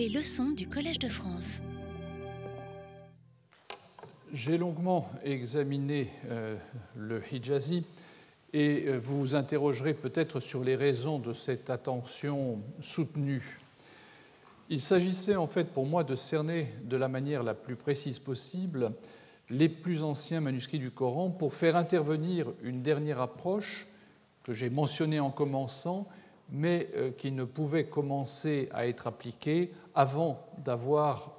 Les leçons du Collège de France. J'ai longuement examiné euh, le Hijazi et euh, vous vous interrogerez peut-être sur les raisons de cette attention soutenue. Il s'agissait en fait pour moi de cerner de la manière la plus précise possible les plus anciens manuscrits du Coran pour faire intervenir une dernière approche que j'ai mentionnée en commençant, mais euh, qui ne pouvait commencer à être appliquée avant d'avoir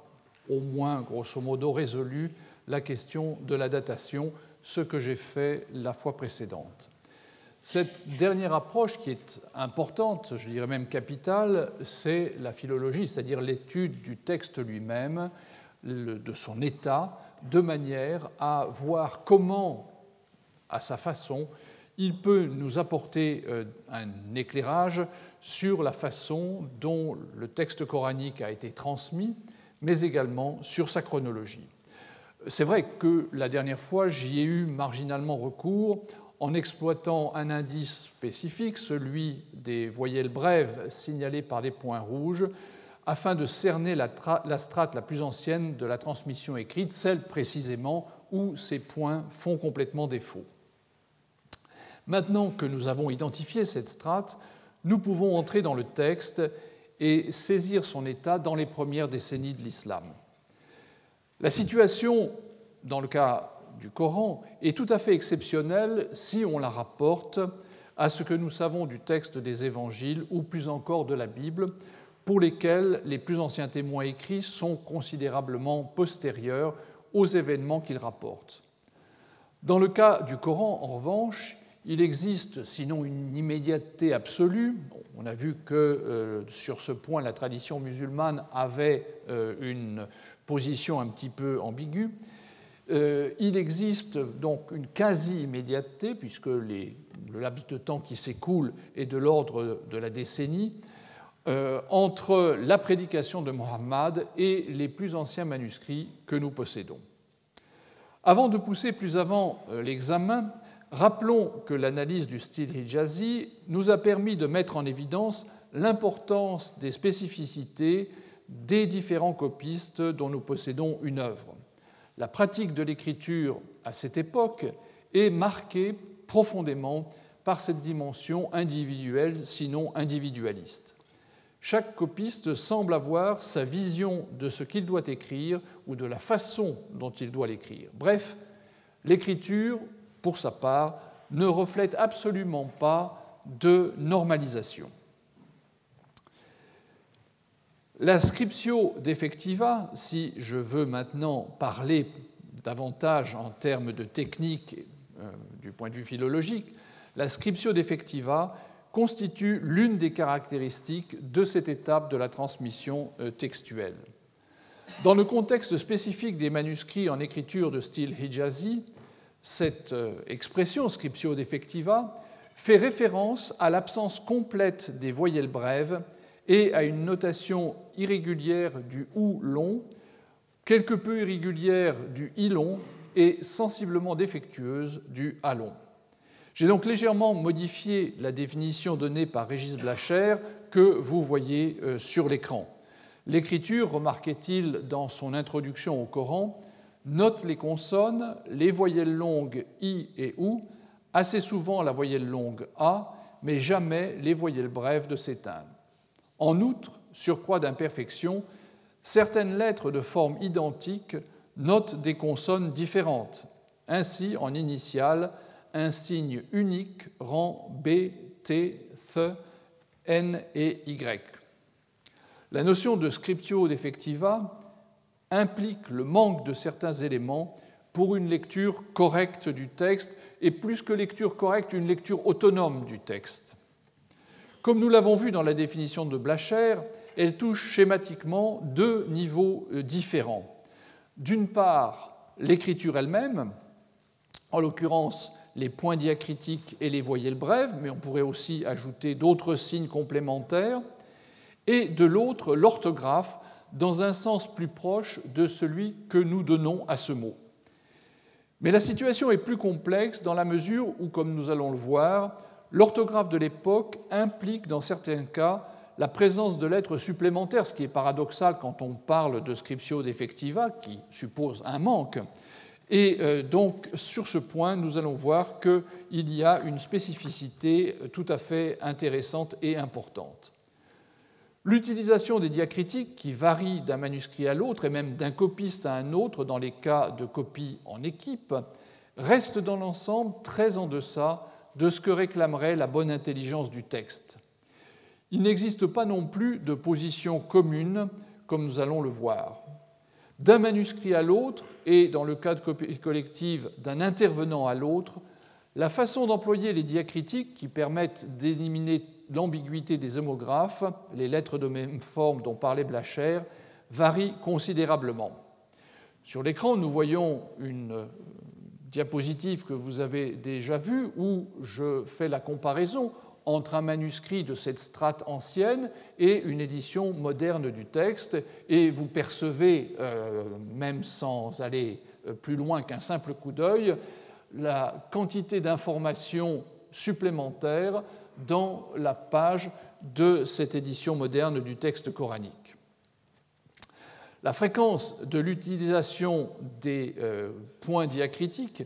au moins, grosso modo, résolu la question de la datation, ce que j'ai fait la fois précédente. Cette dernière approche, qui est importante, je dirais même capitale, c'est la philologie, c'est-à-dire l'étude du texte lui-même, de son état, de manière à voir comment, à sa façon, il peut nous apporter euh, un éclairage sur la façon dont le texte coranique a été transmis, mais également sur sa chronologie. C'est vrai que la dernière fois, j'y ai eu marginalement recours en exploitant un indice spécifique, celui des voyelles brèves signalées par des points rouges, afin de cerner la, strate la plus ancienne de la transmission écrite, celle précisément où ces points font complètement défaut. Maintenant que nous avons identifié cette strate, nous pouvons entrer dans le texte et saisir son état dans les premières décennies de l'islam. La situation, dans le cas du Coran, est tout à fait exceptionnelle si on la rapporte à ce que nous savons du texte des évangiles ou plus encore de la Bible, pour lesquels les plus anciens témoins écrits sont considérablement postérieurs aux événements qu'ils rapportent. Dans le cas du Coran, en revanche, il existe, sinon une immédiateté absolue, on a vu que euh, sur ce point la tradition musulmane avait euh, une position un petit peu ambiguë, euh, il existe donc une quasi-immédiateté, puisque le laps de temps qui s'écoule est de l'ordre de la décennie, entre la prédication de Mohammed et les plus anciens manuscrits que nous possédons. Avant de pousser plus avant l'examen, Rappelons que l'analyse du style hijazi nous a permis de mettre en évidence l'importance des spécificités des différents copistes dont nous possédons une œuvre. La pratique de l'écriture à cette époque est marquée profondément par cette dimension individuelle, sinon individualiste. Chaque copiste semble avoir sa vision de ce qu'il doit écrire ou de la façon dont il doit l'écrire. Bref, l'écriture pour sa part, ne reflète absolument pas de normalisation. La scriptio defectiva, si je veux maintenant parler davantage en termes de technique euh, du point de vue philologique, la scriptio defectiva constitue l'une des caractéristiques de cette étape de la transmission euh, textuelle. Dans le contexte spécifique des manuscrits en écriture de style hijazi, cette euh, expression scriptio defectiva fait référence à l'absence complète des voyelles brèves et à une notation irrégulière du ou long, quelque peu irrégulière du i long et sensiblement défectueuse du a long. J'ai donc légèrement modifié la définition donnée par Régis Blacher que vous voyez euh, sur l'écran. L'écriture, remarquait-il dans son introduction au Coran, note les consonnes, les voyelles longues i et ou, assez souvent la voyelle longue a, mais jamais les voyelles brèves de s'éteindre. En outre, surcroît d'imperfection, certaines lettres de forme identique notent des consonnes différentes. Ainsi, en initiale, un signe unique rend B, T, Th, N et Y. La notion de scriptio defectiva implique le manque de certains éléments pour une lecture correcte du texte, et plus que lecture correcte, une lecture autonome du texte. Comme nous l'avons vu dans la définition de Blacher, elle touche schématiquement deux niveaux euh, différents. D'une part, l'écriture elle-même, en l'occurrence les points diacritiques et les voyelles brèves, mais on pourrait aussi ajouter d'autres signes complémentaires, et de l'autre, l'orthographe, dans un sens plus proche de celui que nous donnons à ce mot. Mais la situation est plus complexe dans la mesure où, comme nous allons le voir, l'orthographe de l'époque implique dans certains cas la présence de lettres supplémentaires, ce qui est paradoxal quand on parle de scriptio defectiva, qui suppose un manque. Et euh, donc, sur ce point, nous allons voir qu'il y a une spécificité tout à fait intéressante et importante. L'utilisation des diacritiques, qui varie d'un manuscrit à l'autre et même d'un copiste à un autre dans les cas de copie en équipe, reste dans l'ensemble très en deçà de ce que réclamerait la bonne intelligence du texte. Il n'existe pas non plus de position commune, comme nous allons le voir. D'un manuscrit à l'autre, et dans le cas de copie collective, d'un intervenant à l'autre, la façon d'employer les diacritiques qui permettent d'éliminer l'ambiguïté des homographes, les lettres de même forme dont parlait Blacher, varie considérablement. Sur l'écran, nous voyons une diapositive que vous avez déjà vue où je fais la comparaison entre un manuscrit de cette strate ancienne et une édition moderne du texte, et vous percevez, euh, même sans aller euh, plus loin qu'un simple coup d'œil, la quantité d'informations supplémentaires dans la page de cette édition moderne du texte coranique. La fréquence de l'utilisation des euh, points diacritiques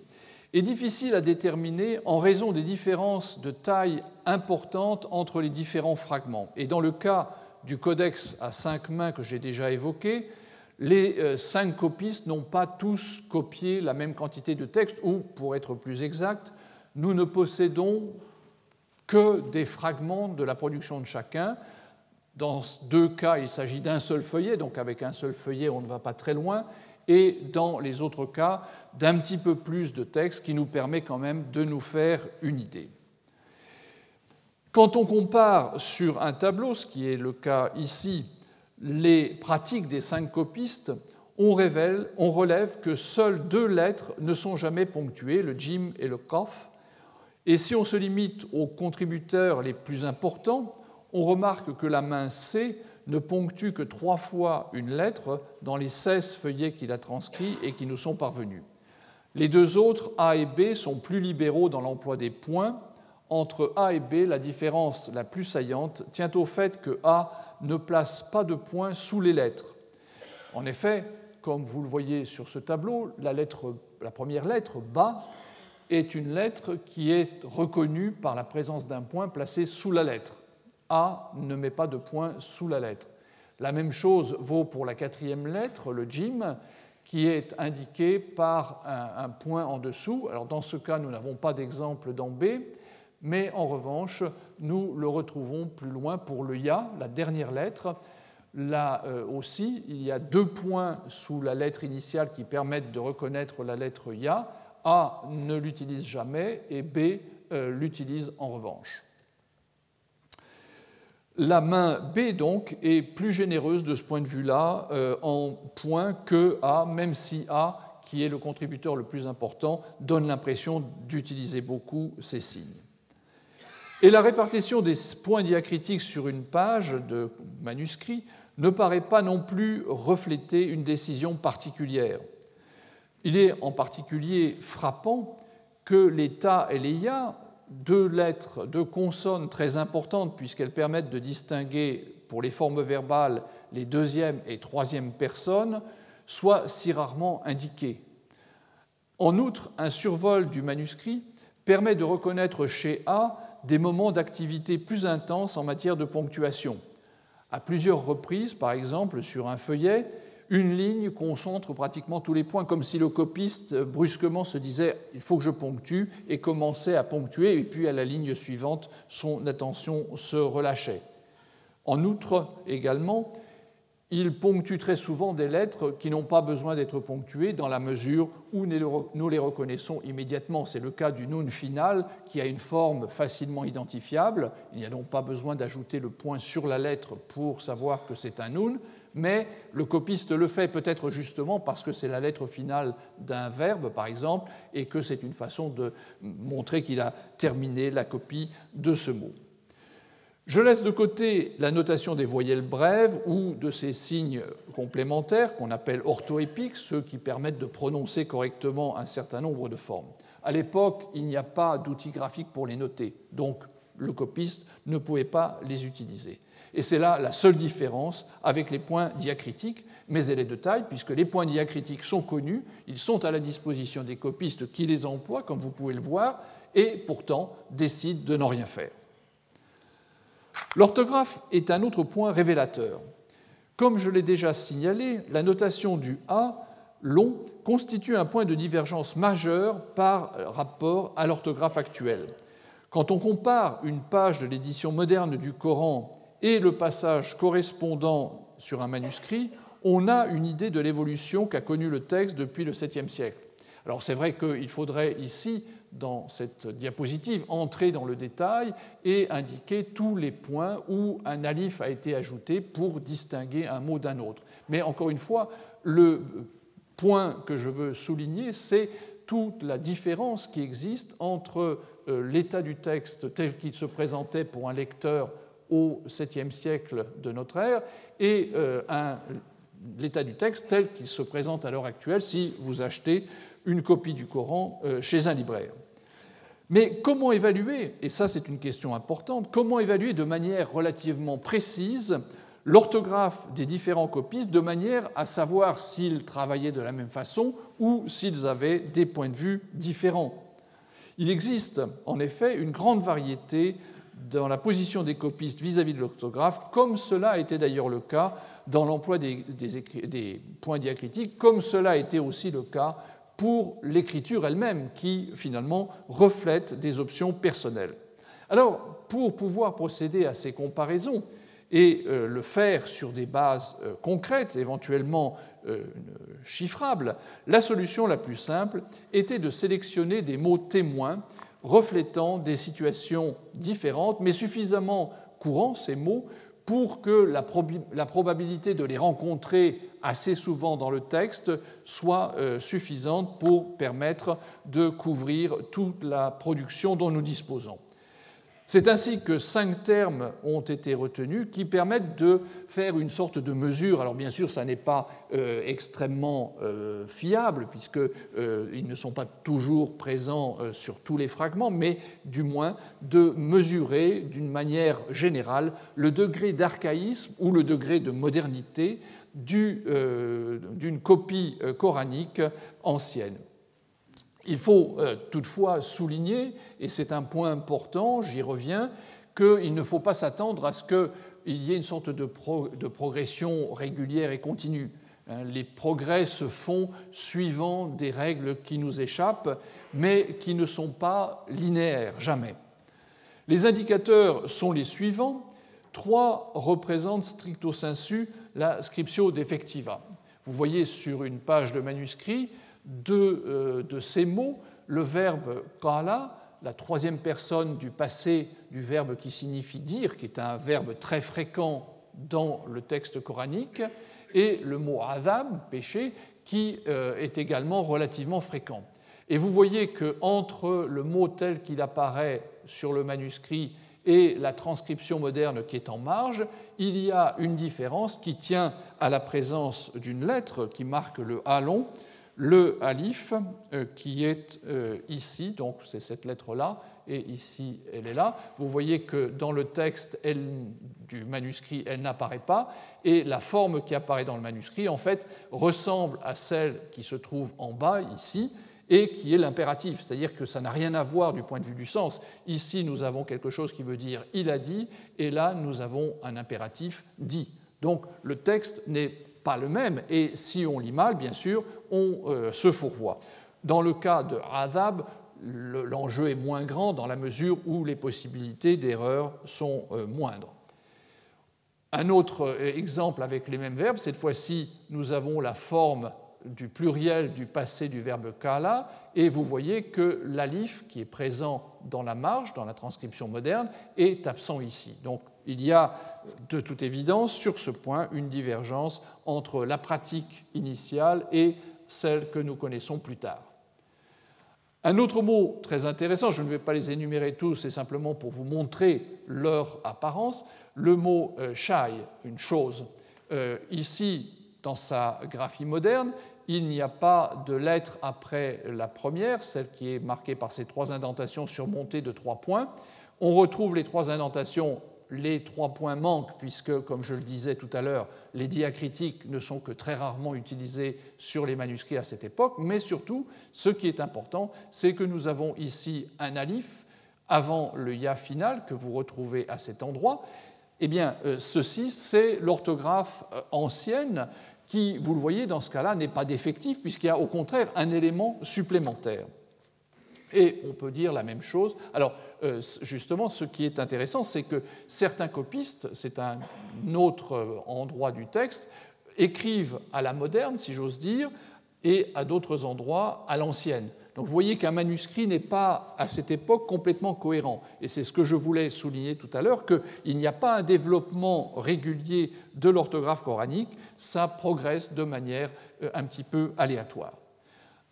est difficile à déterminer en raison des différences de taille importantes entre les différents fragments. Et dans le cas du codex à cinq mains que j'ai déjà évoqué, les euh, cinq copistes n'ont pas tous copié la même quantité de texte, ou, pour être plus exact, nous ne possédons que des fragments de la production de chacun. Dans deux cas, il s'agit d'un seul feuillet, donc avec un seul feuillet, on ne va pas très loin, et dans les autres cas, d'un petit peu plus de texte qui nous permet quand même de nous faire une idée. Quand on compare sur un tableau, ce qui est le cas ici, les pratiques des cinq copistes, on, révèle, on relève que seules deux lettres ne sont jamais ponctuées, le jim et le kof, et si on se limite aux contributeurs les plus importants, on remarque que la main C ne ponctue que trois fois une lettre dans les 16 feuillets qu'il a transcrits et qui nous sont parvenus. Les deux autres, A et B, sont plus libéraux dans l'emploi des points. Entre A et B, la différence la plus saillante tient au fait que A ne place pas de points sous les lettres. En effet, comme vous le voyez sur ce tableau, la, première lettre, BA, est une lettre qui est reconnue par la présence d'un point placé sous la lettre. A ne met pas de point sous la lettre. La même chose vaut pour la quatrième lettre, le Jim, qui est indiqué par un, point en dessous. Alors dans ce cas, nous n'avons pas d'exemple dans B, mais en revanche, nous le retrouvons plus loin pour le Ya, la dernière lettre. Là euh, aussi, il y a deux points sous la lettre initiale qui permettent de reconnaître la lettre Ya. A ne l'utilise jamais et B euh, l'utilise en revanche. La main B, donc, est plus généreuse de ce point de vue-là euh, en point que A, même si A, qui est le contributeur le plus important, donne l'impression d'utiliser beaucoup ces signes. Et la répartition des points diacritiques sur une page de manuscrit ne paraît pas non plus refléter une décision particulière. Il est en particulier frappant que les ta et les ya, deux lettres, deux consonnes très importantes puisqu'elles permettent de distinguer pour les formes verbales les deuxième et troisième personnes, soient si rarement indiquées. En outre, un survol du manuscrit permet de reconnaître chez A des moments d'activité plus intenses en matière de ponctuation. À plusieurs reprises, par exemple, sur un feuillet, une ligne concentre pratiquement tous les points, comme si le copiste euh, brusquement se disait il faut que je ponctue et commençait à ponctuer, et puis à la ligne suivante, son attention se relâchait. En outre, également, il ponctue très souvent des lettres qui n'ont pas besoin d'être ponctuées dans la mesure où nous les reconnaissons immédiatement. C'est le cas du nun final qui a une forme facilement identifiable. Il n'y a donc pas besoin d'ajouter le point sur la lettre pour savoir que c'est un nun mais le copiste le fait peut-être justement parce que c'est la lettre finale d'un verbe, par exemple, et que c'est une façon de montrer qu'il a terminé la copie de ce mot. Je laisse de côté la notation des voyelles brèves ou de ces signes complémentaires qu'on appelle orthoépiques, ceux qui permettent de prononcer correctement un certain nombre de formes. À l'époque, il n'y a pas d'outils graphiques pour les noter, donc le copiste ne pouvait pas les utiliser. Et c'est là la seule différence avec les points diacritiques, mais elle est de taille, puisque les points diacritiques sont connus, ils sont à la disposition des copistes qui les emploient, comme vous pouvez le voir, et pourtant décident de n'en rien faire. L'orthographe est un autre point révélateur. Comme je l'ai déjà signalé, la notation du A long constitue un point de divergence majeur par rapport à l'orthographe actuelle. Quand on compare une page de l'édition moderne du Coran et le passage correspondant sur un manuscrit, on a une idée de l'évolution qu'a connue le texte depuis le 7e siècle. Alors c'est vrai qu'il faudrait ici, dans cette diapositive, entrer dans le détail et indiquer tous les points où un alif a été ajouté pour distinguer un mot d'un autre. Mais encore une fois, le point que je veux souligner, c'est toute la différence qui existe entre euh, l'état du texte tel qu'il se présentait pour un lecteur au 7e siècle de notre ère et euh, l'état du texte tel qu'il se présente à l'heure actuelle si vous achetez une copie du Coran euh, chez un libraire. Mais comment évaluer, et ça c'est une question importante, comment évaluer de manière relativement précise l'orthographe des différents copistes de manière à savoir s'ils travaillaient de la même façon ou s'ils avaient des points de vue différents? Il existe en effet une grande variété dans la position des copistes vis-à-vis de l'orthographe, comme cela été d'ailleurs le cas dans l'emploi des, points diacritiques, comme cela été aussi le cas pour l'écriture elle-même, qui finalement reflète des options personnelles. Alors, pour pouvoir procéder à ces comparaisons et euh, le faire sur des bases euh, concrètes, éventuellement euh, chiffrables, la solution la plus simple était de sélectionner des mots témoins reflétant des situations différentes, mais suffisamment courants, ces mots, pour que la, probabilité de les rencontrer assez souvent dans le texte soit euh, suffisante pour permettre de couvrir toute la production dont nous disposons. C'est ainsi que cinq termes ont été retenus qui permettent de faire une sorte de mesure. Alors bien sûr, ça n'est pas euh, extrêmement euh, fiable puisqu'ils euh, ne sont pas toujours présents sur tous les fragments, mais du moins de mesurer d'une manière générale le degré d'archaïsme ou le degré de modernité d'une copie coranique ancienne. Il faut euh, toutefois souligner, et c'est un point important, j'y reviens, qu'il ne faut pas s'attendre à ce qu'il y ait une sorte de, progression régulière et continue. Hein, les progrès se font suivant des règles qui nous échappent, mais qui ne sont pas linéaires, jamais. Les indicateurs sont les suivants. Trois représentent stricto sensu la scriptio defectiva. Vous voyez sur une page de manuscrit euh, de, ces mots, le verbe kala, la troisième personne du passé du verbe qui signifie dire, qui est un verbe très fréquent dans le texte coranique, et le mot adab, péché, qui euh, est également relativement fréquent. Et vous voyez qu'entre le mot tel qu'il apparaît sur le manuscrit et la transcription moderne qui est en marge, il y a une différence qui tient à la présence d'une lettre qui marque le A long, le alif euh, qui est euh, ici, donc c'est cette lettre-là, et ici elle est là. Vous voyez que dans le texte du manuscrit, elle n'apparaît pas, et la forme qui apparaît dans le manuscrit, en fait, ressemble à celle qui se trouve en bas, ici, et qui est l'impératif, c'est-à-dire que ça n'a rien à voir du point de vue du sens. Ici, nous avons quelque chose qui veut dire il a dit, et là, nous avons un impératif dit. Donc le texte n'est pas le même, et si on lit mal, bien sûr, on euh, se fourvoie. Dans le cas de Adab, l'enjeu est moins grand dans la mesure où les possibilités d'erreur sont euh, moindres. Un autre euh, exemple avec les mêmes verbes, cette fois-ci, nous avons la forme du pluriel du passé du verbe kala, et vous voyez que l'alif qui est présent dans la marge, dans la transcription moderne, est absent ici. Donc il y a de toute évidence sur ce point une divergence entre la pratique initiale et celle que nous connaissons plus tard. Un autre mot très intéressant, je ne vais pas les énumérer tous, c'est simplement pour vous montrer leur apparence, le mot euh, shai, une chose. Euh, ici, dans sa graphie moderne, il n'y a pas de lettre après la première, celle qui est marquée par ces trois indentations surmontées de trois points. On retrouve les trois indentations les trois points manquent, puisque, comme je le disais tout à l'heure, les diacritiques ne sont que très rarement utilisés sur les manuscrits à cette époque, mais surtout, ce qui est important, c'est que nous avons ici un alif avant le ya final que vous retrouvez à cet endroit. Eh bien, euh, ceci, c'est l'orthographe euh, ancienne qui, vous le voyez, dans ce cas-là, n'est pas défectif, puisqu'il y a au contraire un élément supplémentaire. Et on peut dire la même chose. Alors, euh, justement, ce qui est intéressant, c'est que certains copistes, c'est un autre euh, endroit du texte, écrivent à la moderne, si j'ose dire, et à d'autres endroits à l'ancienne. Donc vous voyez qu'un manuscrit n'est pas à cette époque complètement cohérent. Et c'est ce que je voulais souligner tout à l'heure, qu'il n'y a pas un développement régulier de l'orthographe coranique, ça progresse de manière euh, un petit peu aléatoire.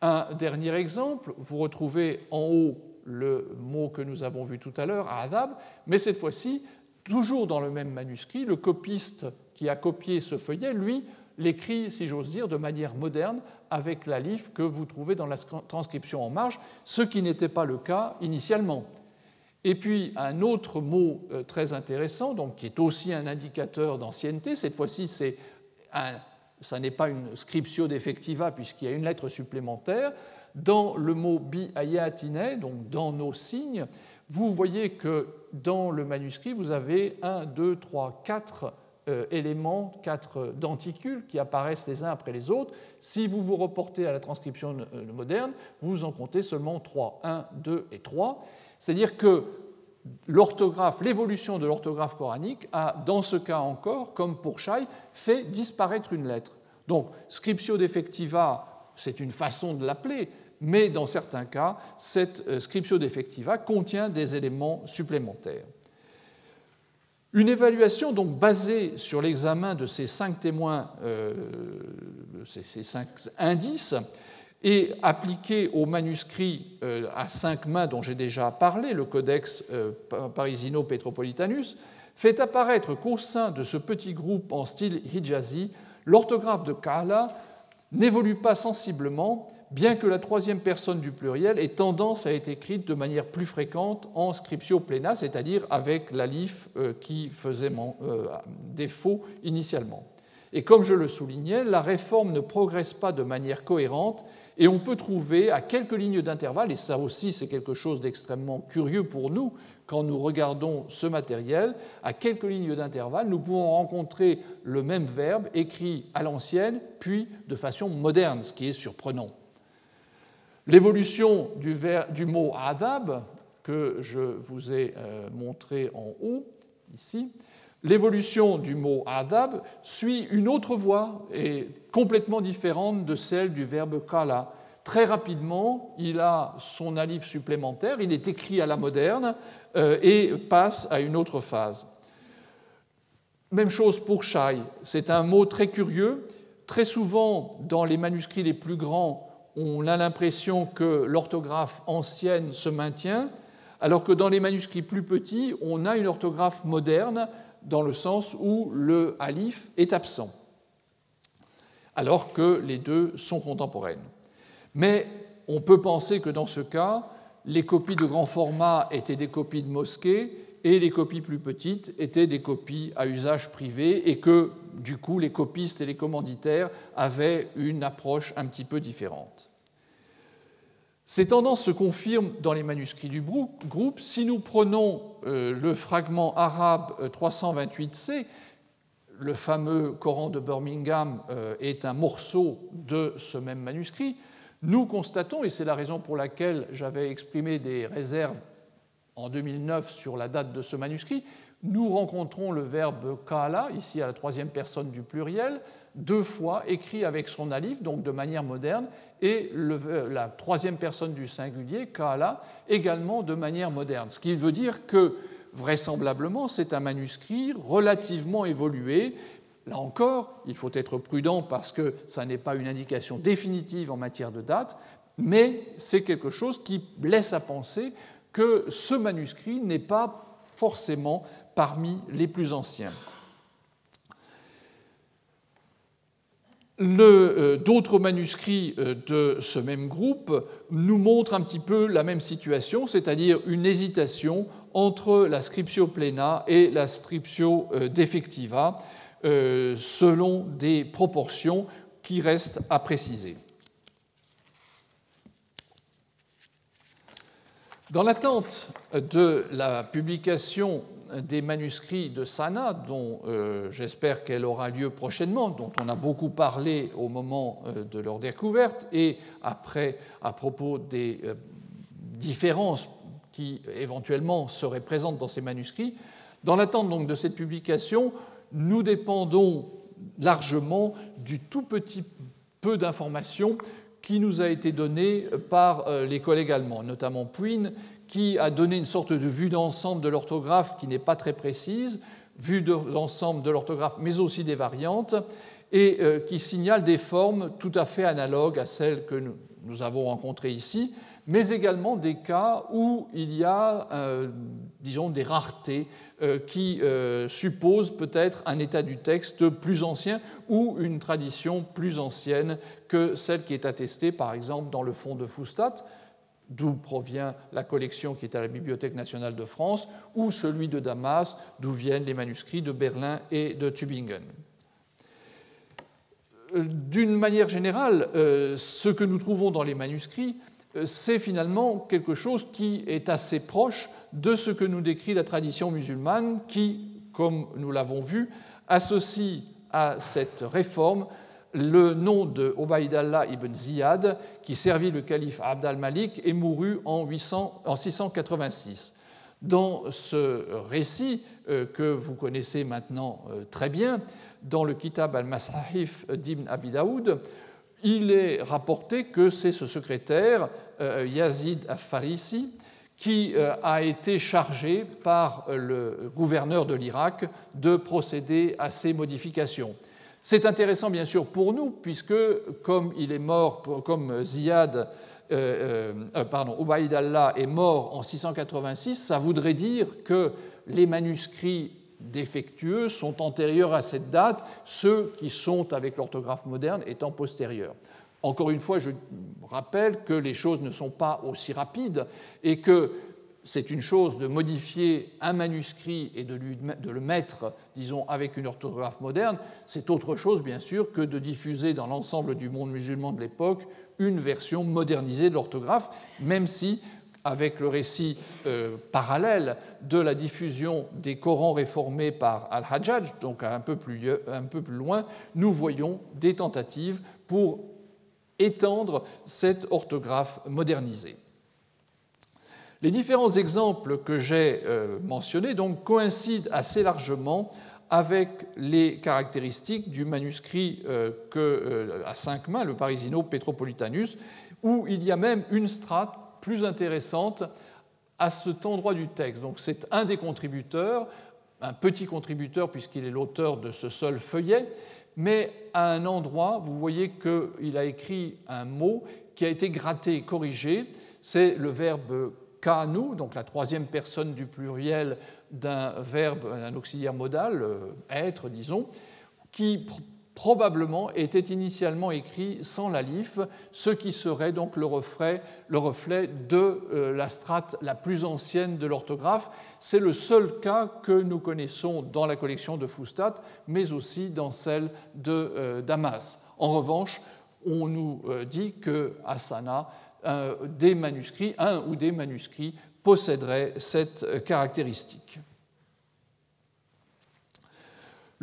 Un dernier exemple, vous retrouvez en haut le mot que nous avons vu tout à l'heure, adab, mais cette fois-ci, toujours dans le même manuscrit, le copiste qui a copié ce feuillet, lui, l'écrit, si j'ose dire, de manière moderne avec la LIF que vous trouvez dans la transcription en marge, ce qui n'était pas le cas initialement. Et puis un autre mot euh, très intéressant, donc, qui est aussi un indicateur d'ancienneté, cette fois-ci c'est ça n'est pas une scriptio defectiva puisqu'il y a une lettre supplémentaire, dans le mot bi ayatine, donc dans nos signes, vous voyez que dans le manuscrit, vous avez 1, 2, 3, 4 éléments, quatre denticules qui apparaissent les uns après les autres. Si vous vous reportez à la transcription euh, moderne, vous en comptez seulement 3, 1, 2 et 3. C'est-à-dire que l'orthographe, l'évolution de l'orthographe coranique a, dans ce cas encore, comme pour Shai, fait disparaître une lettre. Donc, scriptio defectiva, c'est une façon de l'appeler, mais dans certains cas, cette euh, scriptio defectiva contient des éléments supplémentaires. Une évaluation donc basée sur l'examen de ces cinq témoins, euh, ces, cinq indices, et appliquée au manuscrit euh, à cinq mains dont j'ai déjà parlé, le Codex Parisino-Petropolitanus, fait apparaître qu'au sein de ce petit groupe en style hijazi, l'orthographe de Kala n'évolue pas sensiblement, bien que la troisième personne du pluriel ait tendance à être écrite de manière plus fréquente en scriptio plena, c'est-à-dire avec l'alif euh, qui faisait euh, défaut initialement. Et comme je le soulignais, la réforme ne progresse pas de manière cohérente et on peut trouver à quelques lignes d'intervalle, et ça aussi c'est quelque chose d'extrêmement curieux pour nous quand nous regardons ce matériel, à quelques lignes d'intervalle, nous pouvons rencontrer le même verbe écrit à l'ancienne, puis de façon moderne, ce qui est surprenant. L'évolution du, mot adab, que je vous ai euh, montré en haut, ici, l'évolution du mot adab suit une autre voie et complètement différente de celle du verbe kala. Très rapidement, il a son alif supplémentaire, il est écrit à la moderne euh, et passe à une autre phase. Même chose pour shai, c'est un mot très curieux. Très souvent, dans les manuscrits les plus grands, on a l'impression que l'orthographe ancienne se maintient, alors que dans les manuscrits plus petits, on a une orthographe moderne dans le sens où le alif est absent, alors que les deux sont contemporaines. Mais on peut penser que dans ce cas, les copies de grand format étaient des copies de mosquées et les copies plus petites étaient des copies à usage privé et que du coup les copistes et les commanditaires avaient une approche un petit peu différente. Ces tendances se confirment dans les manuscrits du groupe. Si nous prenons euh, le fragment arabe 328c, euh, le fameux Coran de Birmingham euh, est un morceau de ce même manuscrit, nous constatons, et c'est la raison pour laquelle j'avais exprimé des réserves en 2009 sur la date de ce manuscrit, nous rencontrons le verbe kala, ici à la troisième personne du pluriel, deux fois écrit avec son alif, donc de manière moderne, et la troisième personne du singulier, kala, également de manière moderne. Ce qui veut dire que, vraisemblablement, c'est un manuscrit relativement évolué. Là encore, il faut être prudent parce que ça n'est pas une indication définitive en matière de date, mais c'est quelque chose qui laisse à penser que ce manuscrit n'est pas forcément parmi les plus anciens. D'autres manuscrits de ce même groupe nous montrent un petit peu la même situation, c'est-à-dire une hésitation entre la scriptio plena et la scriptio defectiva, selon des proportions qui restent à préciser. Dans l'attente de la publication des manuscrits de Sana, dont euh, j'espère qu'elle aura lieu prochainement, dont on a beaucoup parlé au moment euh, de leur découverte, et après à propos des euh, différences qui éventuellement seraient présentes dans ces manuscrits, dans l'attente donc de cette publication, nous dépendons largement du tout petit peu d'informations qui nous a été donné par euh, les collègues allemands, notamment Puin, qui a donné une sorte de vue d'ensemble de l'orthographe qui n'est pas très précise, vue de l'ensemble de l'orthographe, mais aussi des variantes, et euh, qui signale des formes tout à fait analogues à celles que nous avons rencontrées ici, mais également des cas où il y a, euh, disons, des raretés qui supposent peut-être un état du texte plus ancien ou une tradition plus ancienne que celle qui est attestée, par exemple, dans le fond de Foustat, d'où provient la collection qui est à la Bibliothèque nationale de France, ou celui de Damas, d'où viennent les manuscrits de Berlin et de Tübingen. D'une manière générale, euh, ce que nous trouvons dans les manuscrits, euh, c'est finalement quelque chose qui est assez proche de ce que nous décrit la tradition musulmane, qui, comme nous l'avons vu, associe à cette réforme le nom de Obaïdallah ibn Ziyad, qui servit le calife Abd al-Malik et mourut en, 686. Dans ce récit euh, que vous connaissez maintenant euh, très bien, dans le Kitab al-Masahif d'Ibn Abi Daoud, il est rapporté que c'est ce secrétaire, euh, Yazid al-Farisi, qui a été chargé par le gouverneur de l'Irak de procéder à ces modifications. C'est intéressant bien sûr pour nous, puisque comme il est mort, comme Ziyad, euh, euh, euh, pardon, Ubaïdallah est mort en 686, ça voudrait dire que les manuscrits défectueux sont antérieurs à cette date, ceux qui sont avec l'orthographe moderne étant postérieurs. Encore une fois, je rappelle que les choses ne sont pas aussi rapides et que c'est une chose de modifier un manuscrit et de, le mettre, disons, avec une orthographe moderne, c'est autre chose, bien sûr, que de diffuser dans l'ensemble du monde musulman de l'époque une version modernisée de l'orthographe, même si, avec le récit euh, parallèle de la diffusion des Corans réformés par Al-Hajjaj, donc un peu, plus, un peu plus loin, nous voyons des tentatives pour étendre cette orthographe modernisée. Les différents exemples que j'ai euh, mentionnés coïncident assez largement avec les caractéristiques du manuscrit euh, que, euh, à cinq mains, le Parisino Petropolitanus, où il y a même une strate plus intéressante à cet endroit du texte. C'est un des contributeurs, un petit contributeur puisqu'il est l'auteur de ce seul feuillet, mais à un endroit, vous voyez qu'il a écrit un mot qui a été gratté et corrigé, c'est le verbe nous, donc la troisième personne du pluriel d'un verbe, un auxiliaire modal, euh, être, disons, qui probablement était initialement écrit sans l'alif, ce qui serait donc le reflet, le reflet de euh, la strate la plus ancienne de l'orthographe. C'est le seul cas que nous connaissons dans la collection de Foustat, mais aussi dans celle de euh, Damas. En revanche, on nous dit que Asana des manuscrits, un ou des manuscrits posséderaient cette caractéristique.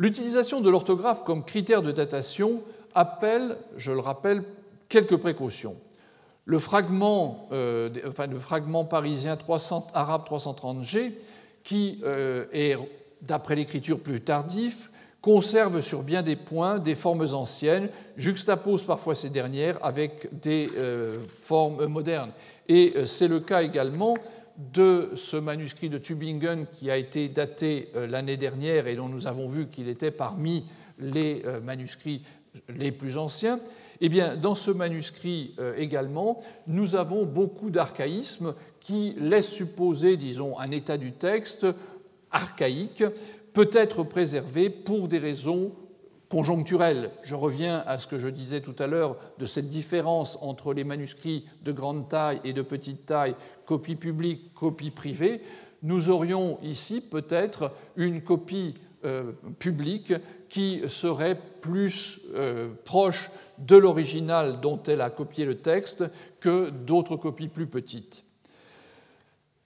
L'utilisation de l'orthographe comme critère de datation appelle, je le rappelle, quelques précautions. Le fragment, euh, enfin, le fragment parisien 300, arabe 330G, qui euh, est, d'après l'écriture plus tardive, conserve sur bien des points des formes anciennes, juxtapose parfois ces dernières avec des euh, formes modernes. Et c'est le cas également de ce manuscrit de Tübingen qui a été daté euh, l'année dernière et dont nous avons vu qu'il était parmi les manuscrits les plus anciens. Eh bien, dans ce manuscrit également, nous avons beaucoup d'archaïsmes qui laissent supposer, disons, un état du texte archaïque peut être préservé pour des raisons conjoncturelle. Je reviens à ce que je disais tout à l'heure de cette différence entre les manuscrits de grande taille et de petite taille, copie publique, copie privée. Nous aurions ici peut-être une copie euh, publique qui serait plus euh, proche de l'original dont elle a copié le texte que d'autres copies plus petites.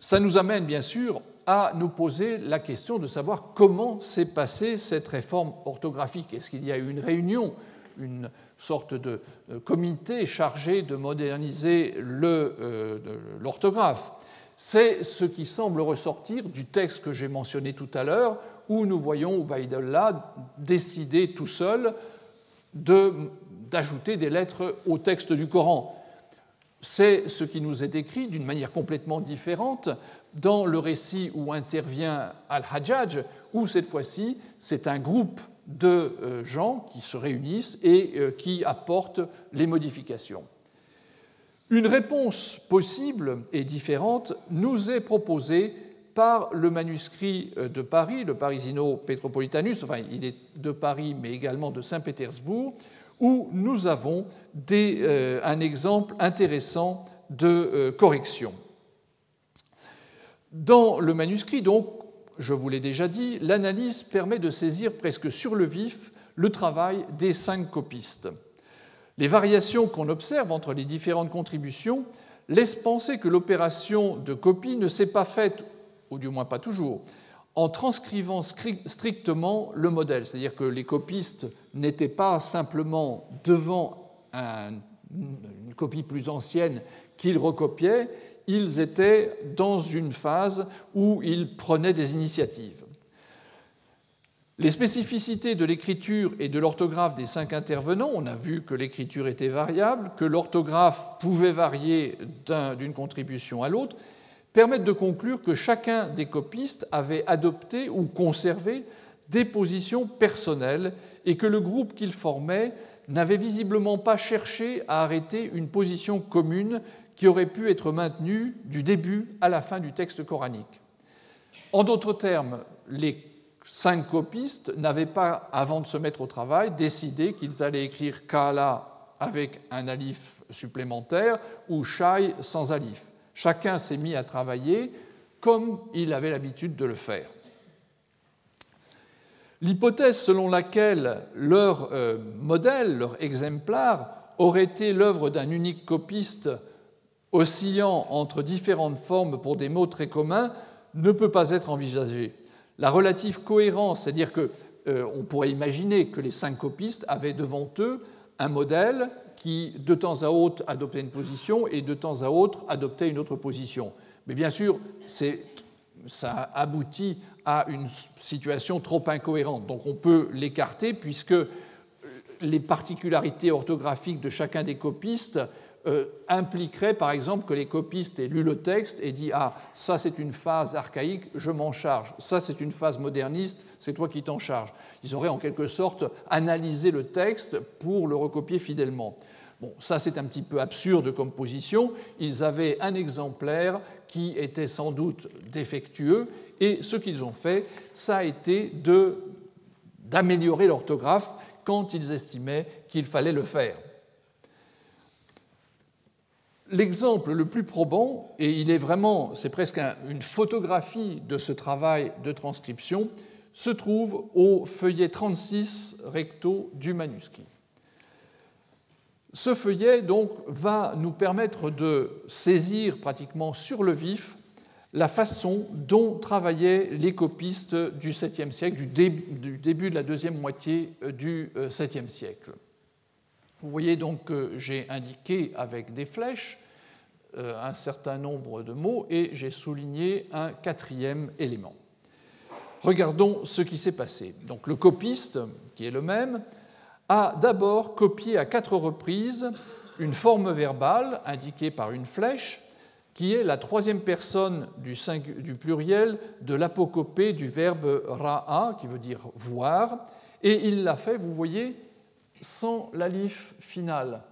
Ça nous amène bien sûr à nous poser la question de savoir comment s'est passée cette réforme orthographique. Est-ce qu'il y a eu une réunion, une sorte de comité chargé de moderniser euh, l'orthographe? C'est ce qui semble ressortir du texte que j'ai mentionné tout à l'heure, où nous voyons Ubaidullah décider tout seul d'ajouter des lettres au texte du Coran. C'est ce qui nous est écrit d'une manière complètement différente dans le récit où intervient Al-Hajjaj, où cette fois-ci c'est un groupe de euh, gens qui se réunissent et euh, qui apportent les modifications. Une réponse possible et différente nous est proposée par le manuscrit euh, de Paris, le Parisino Petropolitanus, enfin il est de Paris mais également de Saint-Pétersbourg, où nous avons un exemple intéressant de correction. Dans le manuscrit, donc, je vous l'ai déjà dit, l'analyse permet de saisir presque sur le vif le travail des cinq copistes. Les variations qu'on observe entre les différentes contributions laissent penser que l'opération de copie ne s'est pas faite ou du moins pas toujours, en transcrivant strictement le modèle. C'est-à-dire que les copistes n'étaient pas simplement devant une copie plus ancienne qu'ils recopiaient, ils étaient dans une phase où ils prenaient des initiatives. Les spécificités de l'écriture et de l'orthographe des cinq intervenants, on a vu que l'écriture était variable, que l'orthographe pouvait varier d'une contribution à l'autre, permettent de conclure que chacun des copistes avait adopté ou conservé des positions personnelles et que le groupe qu'il formait n'avait visiblement pas cherché à arrêter une position commune qui aurait pu être maintenue du début à la fin du texte coranique. En d'autres termes, les cinq copistes n'avaient pas, avant de se mettre au travail, décidé qu'ils allaient écrire Kala avec un alif supplémentaire ou Shai sans alif. Chacun s'est mis à travailler comme il avait l'habitude de le faire. L'hypothèse selon laquelle leur euh, modèle, leur exemplaire, aurait été l'œuvre d'un unique copiste oscillant entre différentes formes pour des mots très communs ne peut pas être envisagée. La relative cohérence, c'est-à-dire qu'on euh, pourrait imaginer que les cinq copistes avaient devant eux un modèle qui, de temps à autre, adoptait une position et de temps à autre adoptait une autre position. Mais bien sûr, ça aboutit à une situation trop incohérente. Donc on peut l'écarter puisque les particularités orthographiques de chacun des copistes euh, impliqueraient par exemple que les copistes aient lu le texte et dit Ah, ça c'est une phase archaïque, je m'en charge. Ça c'est une phase moderniste, c'est toi qui t'en charges. Ils auraient en quelque sorte analysé le texte pour le recopier fidèlement. Bon, ça c'est un petit peu absurde comme position. Ils avaient un exemplaire qui était sans doute défectueux, et ce qu'ils ont fait, ça a été d'améliorer l'orthographe quand ils estimaient qu'il fallait le faire. L'exemple le plus probant, et il est vraiment, c'est presque une photographie de ce travail de transcription, se trouve au feuillet 36 recto du manuscrit. Ce feuillet donc va nous permettre de saisir pratiquement sur le vif la façon dont travaillaient les copistes du 7e siècle, du début, de la deuxième moitié euh, du 7e euh, siècle. Vous voyez donc que j'ai indiqué avec des flèches euh, un certain nombre de mots et j'ai souligné un quatrième élément. Regardons ce qui s'est passé. Donc le copiste, qui est le même, a d'abord copié à quatre reprises une forme verbale indiquée par une flèche qui est la troisième personne du, pluriel de l'apocopée du verbe ra'a, qui veut dire voir, et il l'a fait, vous voyez, sans l'alif final.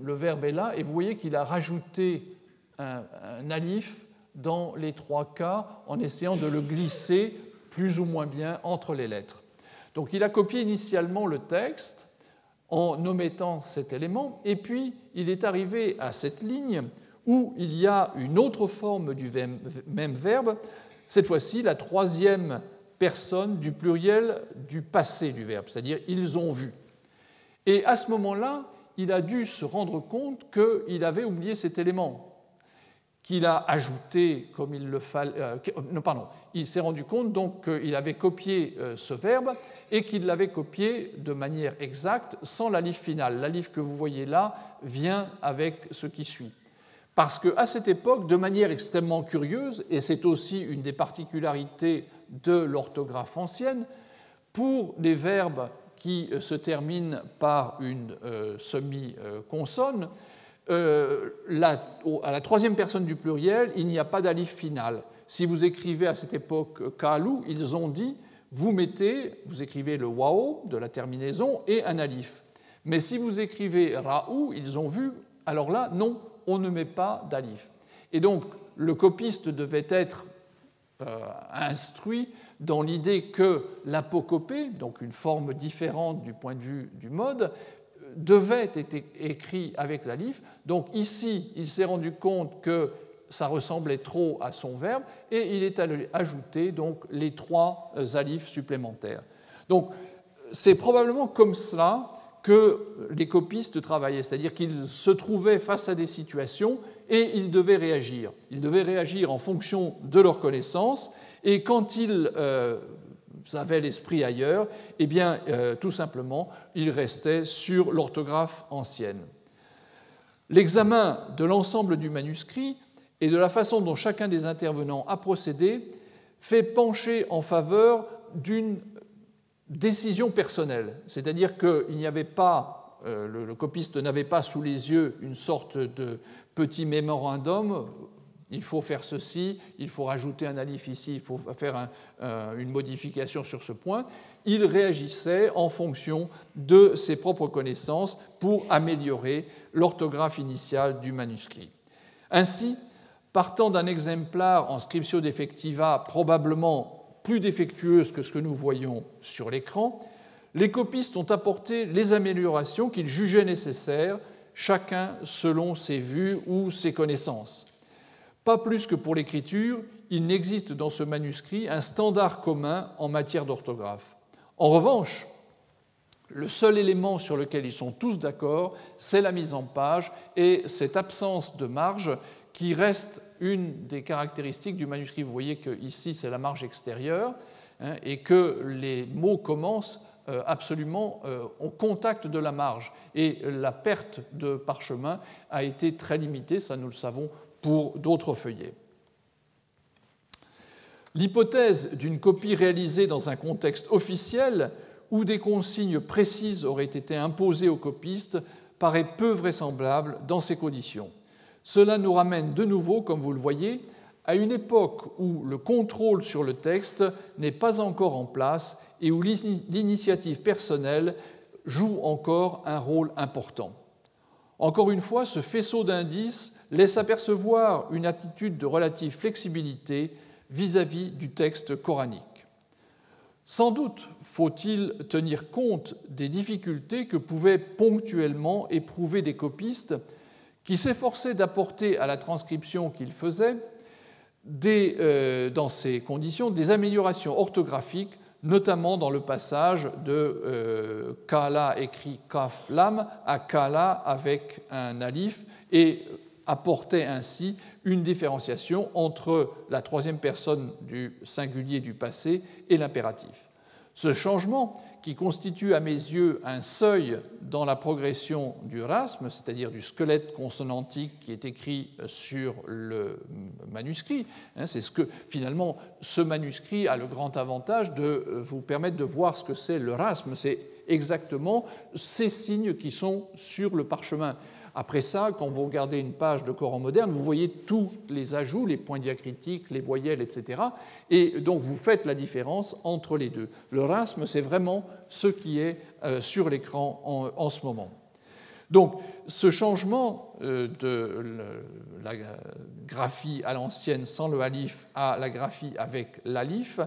Le verbe est là, et vous voyez qu'il a rajouté un, un, alif dans les trois cas en essayant de le glisser plus ou moins bien entre les lettres. Donc il a copié initialement le texte en omettant cet élément, et puis il est arrivé à cette ligne où il y a une autre forme du même verbe, cette fois-ci la troisième personne du pluriel du passé du verbe, c'est-à-dire ils ont vu. Et à ce moment-là, il a dû se rendre compte qu'il avait oublié cet élément, qu'il a ajouté comme il le fallait. Euh, non, pardon, il s'est rendu compte donc qu'il avait copié euh, ce verbe et qu'il l'avait copié de manière exacte sans la livre finale. La livre que vous voyez là vient avec ce qui suit. Parce qu'à cette époque, de manière extrêmement curieuse, et c'est aussi une des particularités de l'orthographe ancienne, pour les verbes qui euh, se terminent par une euh, semi-consonne, euh, à la troisième personne du pluriel, il n'y a pas d'alif final. Si vous écrivez à cette époque kalou, ils ont dit vous mettez, vous écrivez le wao de la terminaison et un alif. Mais si vous écrivez raou, ils ont vu, alors là, non, on ne met pas d'alif. Et donc, le copiste devait être instruit dans l'idée que l'apocopée, donc une forme différente du point de vue du mode, devait être écrit avec l'alif. Donc ici, il s'est rendu compte que ça ressemblait trop à son verbe et il est allé ajouter donc les trois alifs supplémentaires. Donc c'est probablement comme cela que les copistes travaillaient, c'est-à-dire qu'ils se trouvaient face à des situations et ils devaient réagir. Ils devaient réagir en fonction de leurs connaissances et quand ils euh, avaient l'esprit ailleurs, eh bien, euh, tout simplement, ils restaient sur l'orthographe ancienne. L'examen de l'ensemble du manuscrit et de la façon dont chacun des intervenants a procédé fait pencher en faveur d'une décision personnelle, c'est-à-dire qu'il n'y avait pas, euh, le, copiste n'avait pas sous les yeux une sorte de petit mémorandum, il faut faire ceci, il faut rajouter un alif ici, il faut faire une modification sur ce point. Il réagissait en fonction de ses propres connaissances pour améliorer l'orthographe initiale du manuscrit. Ainsi, partant d'un exemplaire en scriptio defectiva probablement plus défectueuse que ce que nous voyons sur l'écran, les copistes ont apporté les améliorations qu'ils jugeaient nécessaires, chacun selon ses vues ou ses connaissances. Pas plus que pour l'écriture, il n'existe dans ce manuscrit un standard commun en matière d'orthographe. En revanche, le seul élément sur lequel ils sont tous d'accord, c'est la mise en page et cette absence de marge qui reste une des caractéristiques du manuscrit. Vous voyez que ici c'est la marge extérieure hein, et que les mots commencent euh, absolument euh, au contact de la marge. Et la perte de parchemin a été très limitée, ça nous le savons, pour d'autres feuillets. L'hypothèse d'une copie réalisée dans un contexte officiel où des consignes précises auraient été imposées aux copistes paraît peu vraisemblable dans ces conditions. Cela nous ramène de nouveau, comme vous le voyez, à une époque où le contrôle sur le texte n'est pas encore en place et où l'initiative personnelle joue encore un rôle important. Encore une fois, ce faisceau d'indices laisse apercevoir une attitude de relative flexibilité vis-à-vis -vis du texte coranique. Sans doute faut-il tenir compte des difficultés que pouvaient ponctuellement éprouver des copistes qui s'efforçait d'apporter à la transcription qu'il faisait, euh, dans ces conditions, des améliorations orthographiques, notamment dans le passage de euh, Kala écrit Kaf Lam à Kala avec un alif, et apportait ainsi une différenciation entre la troisième personne du singulier du passé et l'impératif. Ce changement qui constitue à mes yeux un seuil dans la progression du rasme, c'est-à-dire du squelette consonantique qui est écrit sur le manuscrit. Hein, c'est ce que finalement ce manuscrit a le grand avantage de vous permettre de voir ce que c'est le rasme. C'est exactement ces signes qui sont sur le parchemin. Après ça, quand vous regardez une page de Coran moderne, vous voyez tous les ajouts, les points diacritiques, les voyelles, etc. Et donc vous faites la différence entre les deux. Le rasme, c'est vraiment ce qui est euh, sur l'écran en, ce moment. Donc ce changement euh, de la graphie à l'ancienne sans le alif à la graphie avec l'alif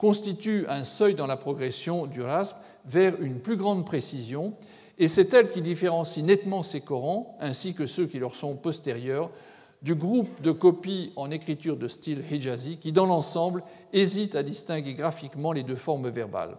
constitue un seuil dans la progression du rasp vers une plus grande précision, et c'est elle qui différencie nettement ces Corans, ainsi que ceux qui leur sont postérieurs, du groupe de copies en écriture de style hijazi qui, dans l'ensemble, hésite à distinguer graphiquement les deux formes verbales.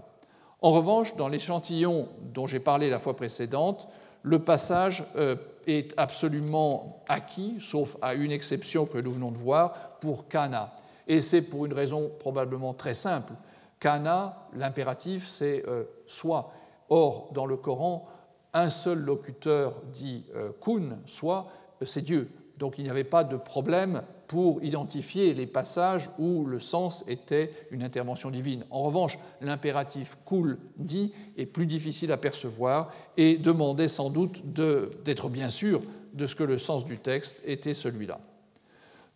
En revanche, dans l'échantillon dont j'ai parlé la fois précédente, le passage euh, est absolument acquis, sauf à une exception que nous venons de voir, pour Kana. Et c'est pour une raison probablement très simple. Kana, l'impératif, c'est euh, soit. Or, dans le Coran, un seul locuteur dit euh, kun, soit, c'est Dieu. Donc il n'y avait pas de problème pour identifier les passages où le sens était une intervention divine. En revanche, l'impératif kul dit est plus difficile à percevoir et demandait sans doute d'être bien sûr de ce que le sens du texte était celui-là.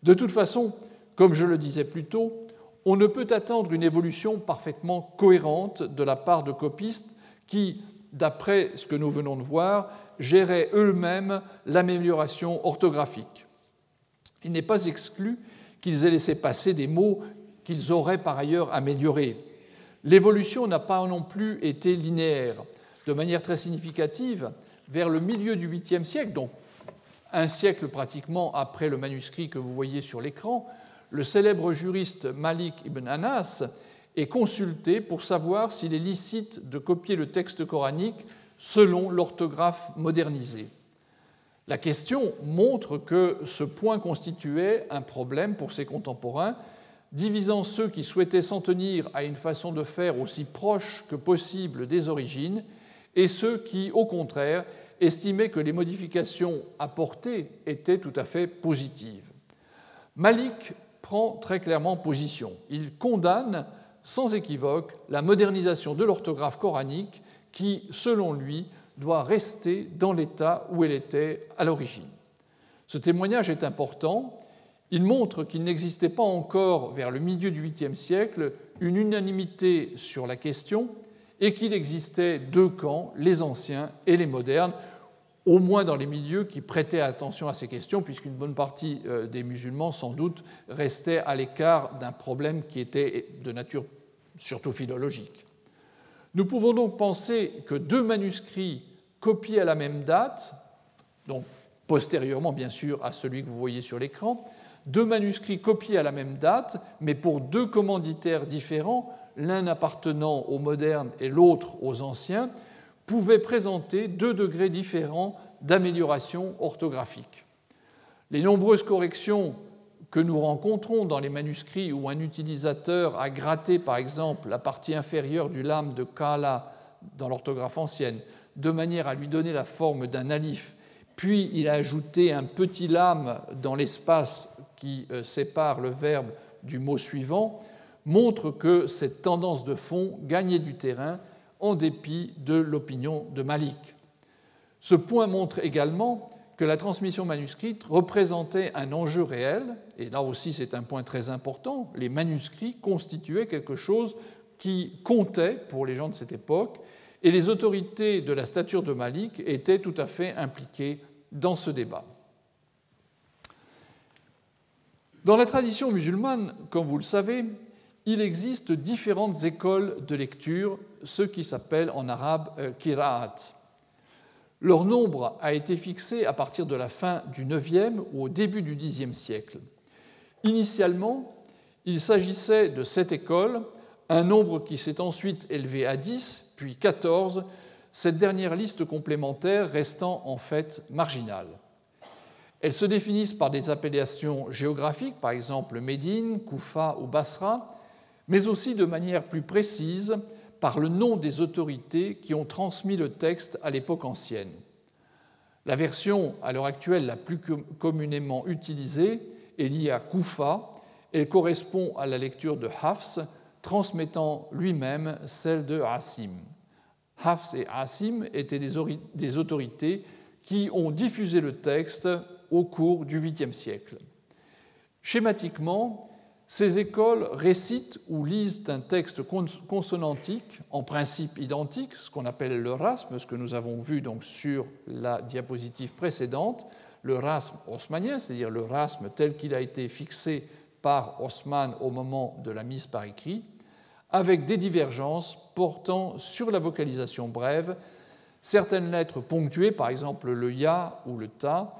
De toute façon, comme je le disais plus tôt, on ne peut attendre une évolution parfaitement cohérente de la part de copistes qui, d'après ce que nous venons de voir, géraient eux-mêmes l'amélioration orthographique. Il n'est pas exclu qu'ils aient laissé passer des mots qu'ils auraient par ailleurs améliorés. L'évolution n'a pas non plus été linéaire. De manière très significative, vers le milieu du 8e siècle, donc un siècle pratiquement après le manuscrit que vous voyez sur l'écran, le célèbre juriste Malik ibn Anas est consulté pour savoir s'il est licite de copier le texte coranique selon l'orthographe modernisée. La question montre que ce point constituait un problème pour ses contemporains, divisant ceux qui souhaitaient s'en tenir à une façon de faire aussi proche que possible des origines et ceux qui, au contraire, estimaient que les modifications apportées étaient tout à fait positives. Malik prend très clairement position. Il condamne sans équivoque la modernisation de l'orthographe coranique qui, selon lui, doit rester dans l'état où elle était à l'origine. Ce témoignage est important. Il montre qu'il n'existait pas encore, vers le milieu du 8e siècle, une unanimité sur la question et qu'il existait deux camps, les anciens et les modernes, au moins dans les milieux qui prêtaient attention à ces questions, puisqu'une bonne partie euh, des musulmans, sans doute, restait à l'écart d'un problème qui était de nature surtout philologique. Nous pouvons donc penser que deux manuscrits copiés à la même date, donc postérieurement bien sûr à celui que vous voyez sur l'écran, deux manuscrits copiés à la même date, mais pour deux commanditaires différents, l'un appartenant aux modernes et l'autre aux anciens, pouvaient présenter deux degrés différents d'amélioration orthographique. Les nombreuses corrections que nous rencontrons dans les manuscrits où un utilisateur a gratté, par exemple, la partie inférieure du lame de Kala dans l'orthographe ancienne, de manière à lui donner la forme d'un alif, puis il a ajouté un petit lame dans l'espace qui euh, sépare le verbe du mot suivant, montre que cette tendance de fond gagnait du terrain en dépit de l'opinion de Malik. Ce point montre également que la transmission manuscrite représentait un enjeu réel, et là aussi c'est un point très important, les manuscrits constituaient quelque chose qui comptait pour les gens de cette époque, et les autorités de la stature de Malik étaient tout à fait impliquées dans ce débat. Dans la tradition musulmane, comme vous le savez, il existe différentes écoles de lecture, ce qui s'appelle en arabe euh, kira'at. Leur nombre a été fixé à partir de la fin du IXe ou au début du Xe siècle. Initialement, il s'agissait de sept écoles, un nombre qui s'est ensuite élevé à 10, puis 14, cette dernière liste complémentaire restant en fait marginale. Elles se définissent par des appellations géographiques, par exemple Médine, Koufa ou Basra, mais aussi de manière plus précise par le nom des autorités qui ont transmis le texte à l'époque ancienne. La version à l'heure actuelle la plus communément utilisée est liée à Koufa. Elle correspond à la lecture de Hafs, transmettant lui-même celle de Asim. Hafs et Asim étaient des autorités qui ont diffusé le texte au cours du 8e siècle. Schématiquement, ces écoles récitent ou lisent un texte consonantique, en principe identique, ce qu'on appelle le rasme, ce que nous avons vu donc sur la diapositive précédente, le rasme haussmannien, c'est-à-dire le rasme tel qu'il a été fixé par Haussmann au moment de la mise par écrit, avec des divergences portant sur la vocalisation brève, certaines lettres ponctuées, par exemple le ya ou le ta,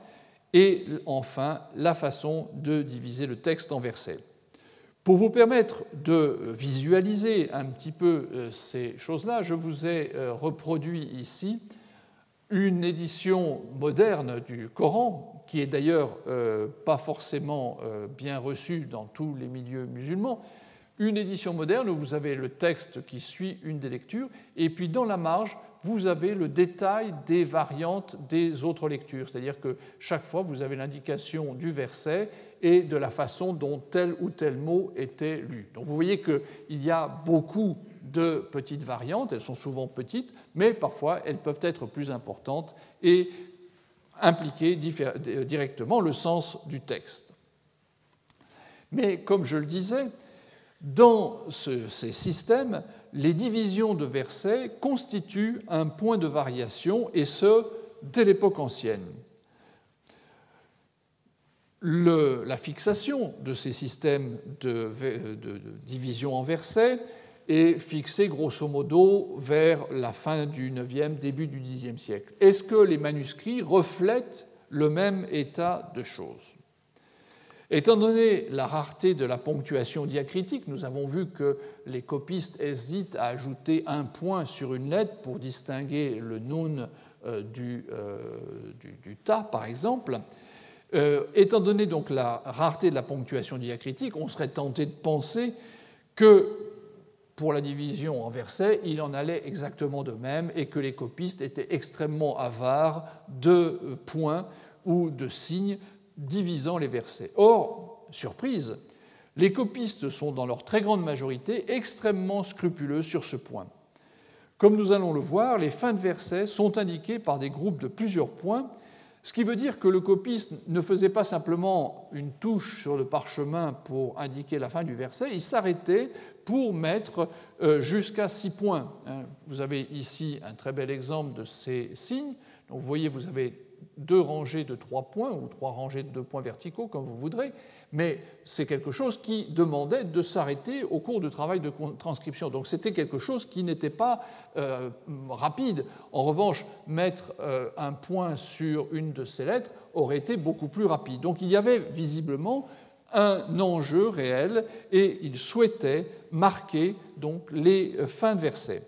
et enfin la façon de diviser le texte en versets. Pour vous permettre de visualiser un petit peu euh, ces choses-là, je vous ai euh, reproduit ici une édition moderne du Coran, qui est d'ailleurs euh, pas forcément bien reçue dans tous les milieux musulmans, une édition moderne où vous avez le texte qui suit une des lectures, et puis dans la marge, vous avez le détail des variantes des autres lectures, c'est-à-dire que chaque fois, vous avez l'indication du verset et de la façon dont tel ou tel mot était lu. Donc vous voyez qu'il y a beaucoup de petites variantes, elles sont souvent petites, mais parfois elles peuvent être plus importantes et impliquer directement le sens du texte. Mais comme je le disais, dans ces systèmes, les divisions de versets constituent un point de variation, et ce, dès l'époque ancienne. la fixation de ces systèmes de, division en versets est fixée grosso modo vers la fin du IXe, début du Xe siècle. Est-ce que les manuscrits reflètent le même état de choses? Étant donné la rareté de la ponctuation diacritique, nous avons vu que les copistes hésitent à ajouter un point sur une lettre pour distinguer le nun euh, euh, du, ta, par exemple. Euh, étant donné donc la rareté de la ponctuation diacritique, on serait tenté de penser que pour la division en versets, il en allait exactement de même et que les copistes étaient extrêmement avares de points ou de signes divisant les versets. Or, surprise, les copistes sont dans leur très grande majorité extrêmement scrupuleux sur ce point. Comme nous allons le voir, les fins de versets sont indiquées par des groupes de plusieurs points, ce qui veut dire que le copiste ne faisait pas simplement une touche sur le parchemin pour indiquer la fin du verset, il s'arrêtait pour mettre euh, jusqu'à six points. Hein. Vous avez ici un très bel exemple de ces signes. Donc vous voyez, vous avez deux rangées de trois points ou trois rangées de deux points verticaux, comme vous voudrez, mais c'est quelque chose qui demandait de s'arrêter au cours du travail de transcription. Donc c'était quelque chose qui n'était pas euh, rapide. En revanche, mettre euh, un point sur une de ces lettres aurait été beaucoup plus rapide. Donc il y avait visiblement un enjeu réel et il souhaitait marquer les euh, fins de versets.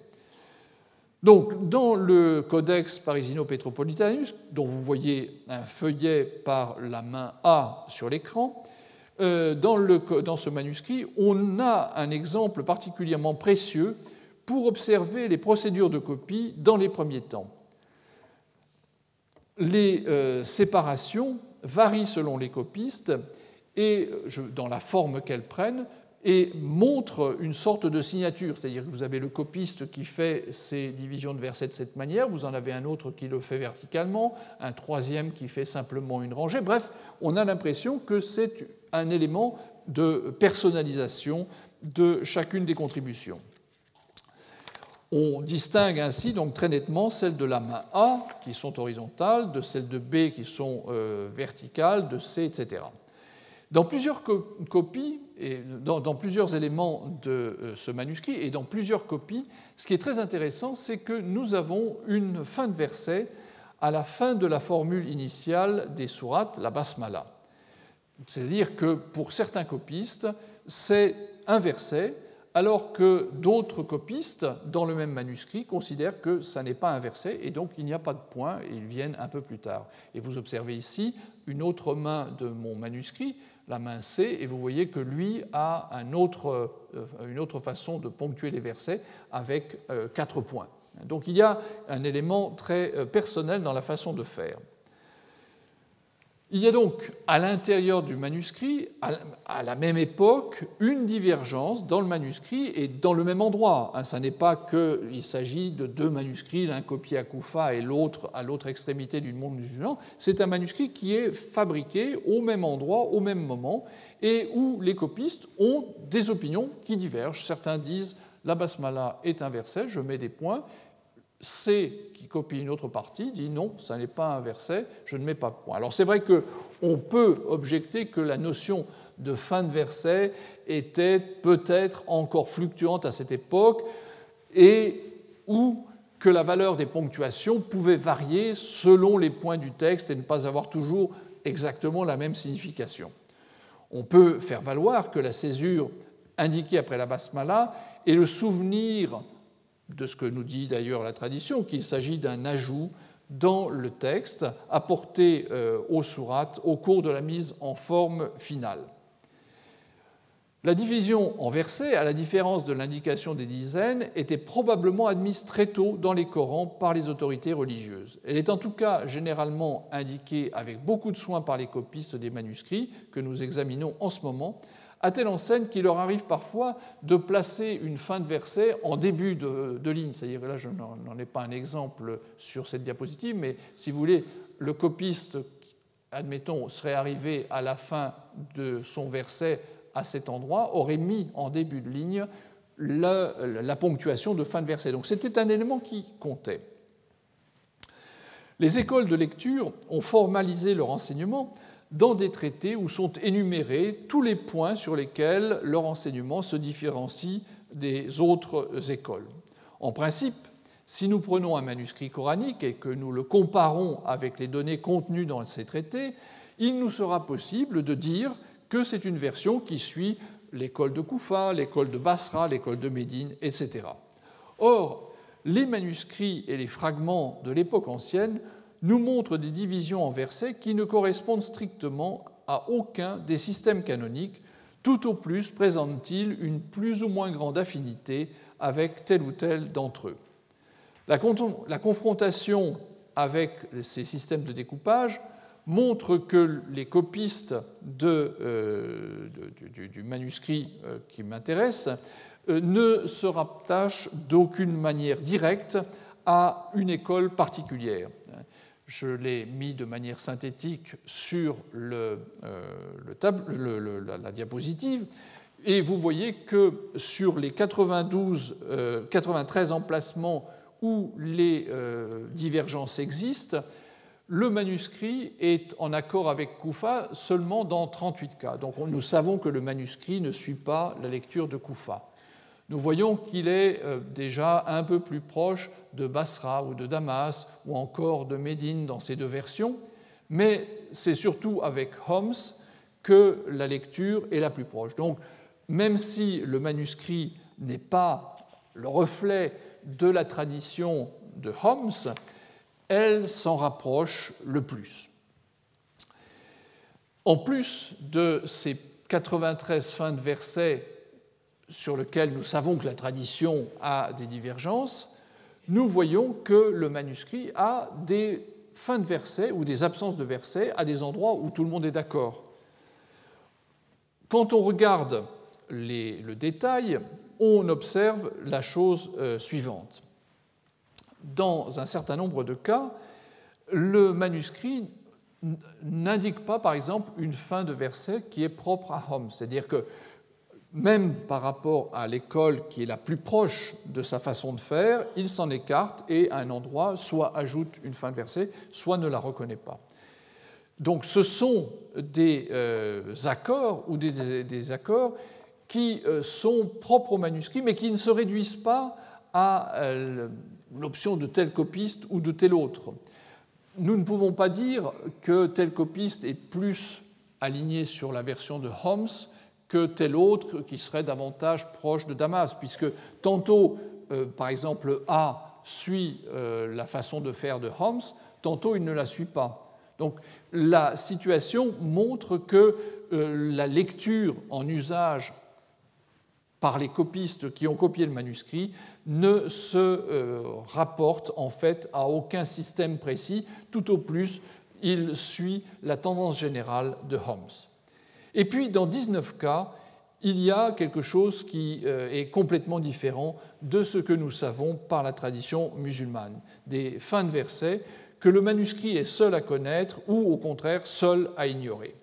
Donc, dans le Codex Parisino-Petropolitanus, dont vous voyez un feuillet par la main A sur l'écran, euh, dans, dans, ce manuscrit, on a un exemple particulièrement précieux pour observer les procédures de copie dans les premiers temps. Les euh, séparations varient selon les copistes et dans la forme qu'elles prennent, et montre une sorte de signature, c'est-à-dire que vous avez le copiste qui fait ces divisions de versets de cette manière, vous en avez un autre qui le fait verticalement, un troisième qui fait simplement une rangée, bref, on a l'impression que c'est un élément de personnalisation de chacune des contributions. On distingue ainsi donc très nettement celles de la main A qui sont horizontales, de celles de B qui sont euh, verticales, de C, etc. Dans plusieurs copies, et dans, plusieurs éléments de euh, ce manuscrit et dans plusieurs copies, ce qui est très intéressant, c'est que nous avons une fin de verset à la fin de la formule initiale des sourates, la basmala. C'est-à-dire que pour certains copistes, c'est un verset, alors que d'autres copistes, dans le même manuscrit, considèrent que ça n'est pas un verset et donc il n'y a pas de point et ils viennent un peu plus tard. Et vous observez ici une autre main de mon manuscrit la main C, et vous voyez que lui a euh, une autre façon de ponctuer les versets avec euh, quatre points. Donc il y a un élément très euh, personnel dans la façon de faire. Il y a donc à l'intérieur du manuscrit, à la même époque, une divergence dans le manuscrit et dans le même endroit. Ce hein, n'est pas qu'il s'agit de deux manuscrits, l'un copié à Koufa et l'autre à l'autre extrémité du monde musulman. C'est un manuscrit qui est fabriqué au même endroit, au même moment, et où les copistes ont des opinions qui divergent. Certains disent la basmala est un verset, je mets des points. C, qui copie une autre partie, dit non, ça n'est pas un verset, je ne mets pas point. Alors c'est vrai qu'on peut objecter que la notion de fin de verset était peut-être encore fluctuante à cette époque et ou que la valeur des ponctuations pouvait varier selon les points du texte et ne pas avoir toujours exactement la même signification. On peut faire valoir que la césure indiquée après la basmala est le souvenir de ce que nous dit d'ailleurs la tradition, qu'il s'agit d'un ajout dans le texte apporté euh, au surat au cours de la mise en forme finale. La division en versets, à la différence de l'indication des dizaines, était probablement admise très tôt dans les Corans par les autorités religieuses. Elle est en tout cas généralement indiquée avec beaucoup de soin par les copistes des manuscrits que nous examinons en ce moment, à telle enseigne qu'il leur arrive parfois de placer une fin de verset en début de, ligne. C'est-à-dire, là, je n'en ai pas un exemple sur cette diapositive, mais si vous voulez, le copiste, admettons, serait arrivé à la fin de son verset à cet endroit, aurait mis en début de ligne la, la ponctuation de fin de verset. Donc c'était un élément qui comptait. Les écoles de lecture ont formalisé leur enseignement dans des traités où sont énumérés tous les points sur lesquels leur enseignement se différencie des autres écoles. En principe, si nous prenons un manuscrit coranique et que nous le comparons avec les données contenues dans ces traités, il nous sera possible de dire que c'est une version qui suit l'école de Koufa, l'école de Basra, l'école de Médine, etc. Or, les manuscrits et les fragments de l'époque ancienne nous montre des divisions en versets qui ne correspondent strictement à aucun des systèmes canoniques, tout au plus présentent-ils une plus ou moins grande affinité avec tel ou tel d'entre eux. La, confrontation avec ces systèmes de découpage montre que les copistes euh, du, manuscrit euh, qui m'intéresse euh, ne se rattachent d'aucune manière directe à une école particulière je l'ai mis de manière synthétique sur euh, la, diapositive, et vous voyez que sur les 92, 93 euh, emplacements où les euh, divergences existent, le manuscrit est en accord avec Koufa seulement dans 38 cas. Donc nous savons que le manuscrit ne suit pas la lecture de Koufa nous voyons qu'il est euh, déjà un peu plus proche de Basra ou de Damas ou encore de Médine dans ces deux versions, mais c'est surtout avec Homs que la lecture est la plus proche. Donc, même si le manuscrit n'est pas le reflet de la tradition de Homs, elle s'en rapproche le plus. En plus de ces 93 fins de versets sur lequel nous savons que la tradition a des divergences, nous voyons que le manuscrit a des fins de versets ou des absences de versets à des endroits où tout le monde est d'accord. Quand on regarde le détail, on observe la chose euh, suivante. Dans un certain nombre de cas, le manuscrit n'indique pas, par exemple, une fin de verset qui est propre à Homme. C'est-à-dire que même par rapport à l'école qui est la plus proche de sa façon de faire, il s'en écarte et à un endroit soit ajoute une fin de verset, soit ne la reconnaît pas. Donc ce sont des euh, accords ou des, accords qui euh, sont propres au manuscrit, mais qui ne se réduisent pas à euh, l'option de tel copiste ou de tel autre. Nous ne pouvons pas dire que tel copiste est plus aligné sur la version de Holmes que tel autre qui serait davantage proche de Damas, puisque tantôt, euh, par exemple, A suit euh, la façon de faire de Homs, tantôt il ne la suit pas. Donc la situation montre que euh, la lecture en usage par les copistes qui ont copié le manuscrit ne se rapporte en fait à aucun système précis, tout au plus il suit la tendance générale de Homs. Et puis, dans 19 cas, il y a quelque chose qui euh, est complètement différent de ce que nous savons par la tradition musulmane, des fins de versets que le manuscrit est seul à connaître ou au contraire seul à ignorer.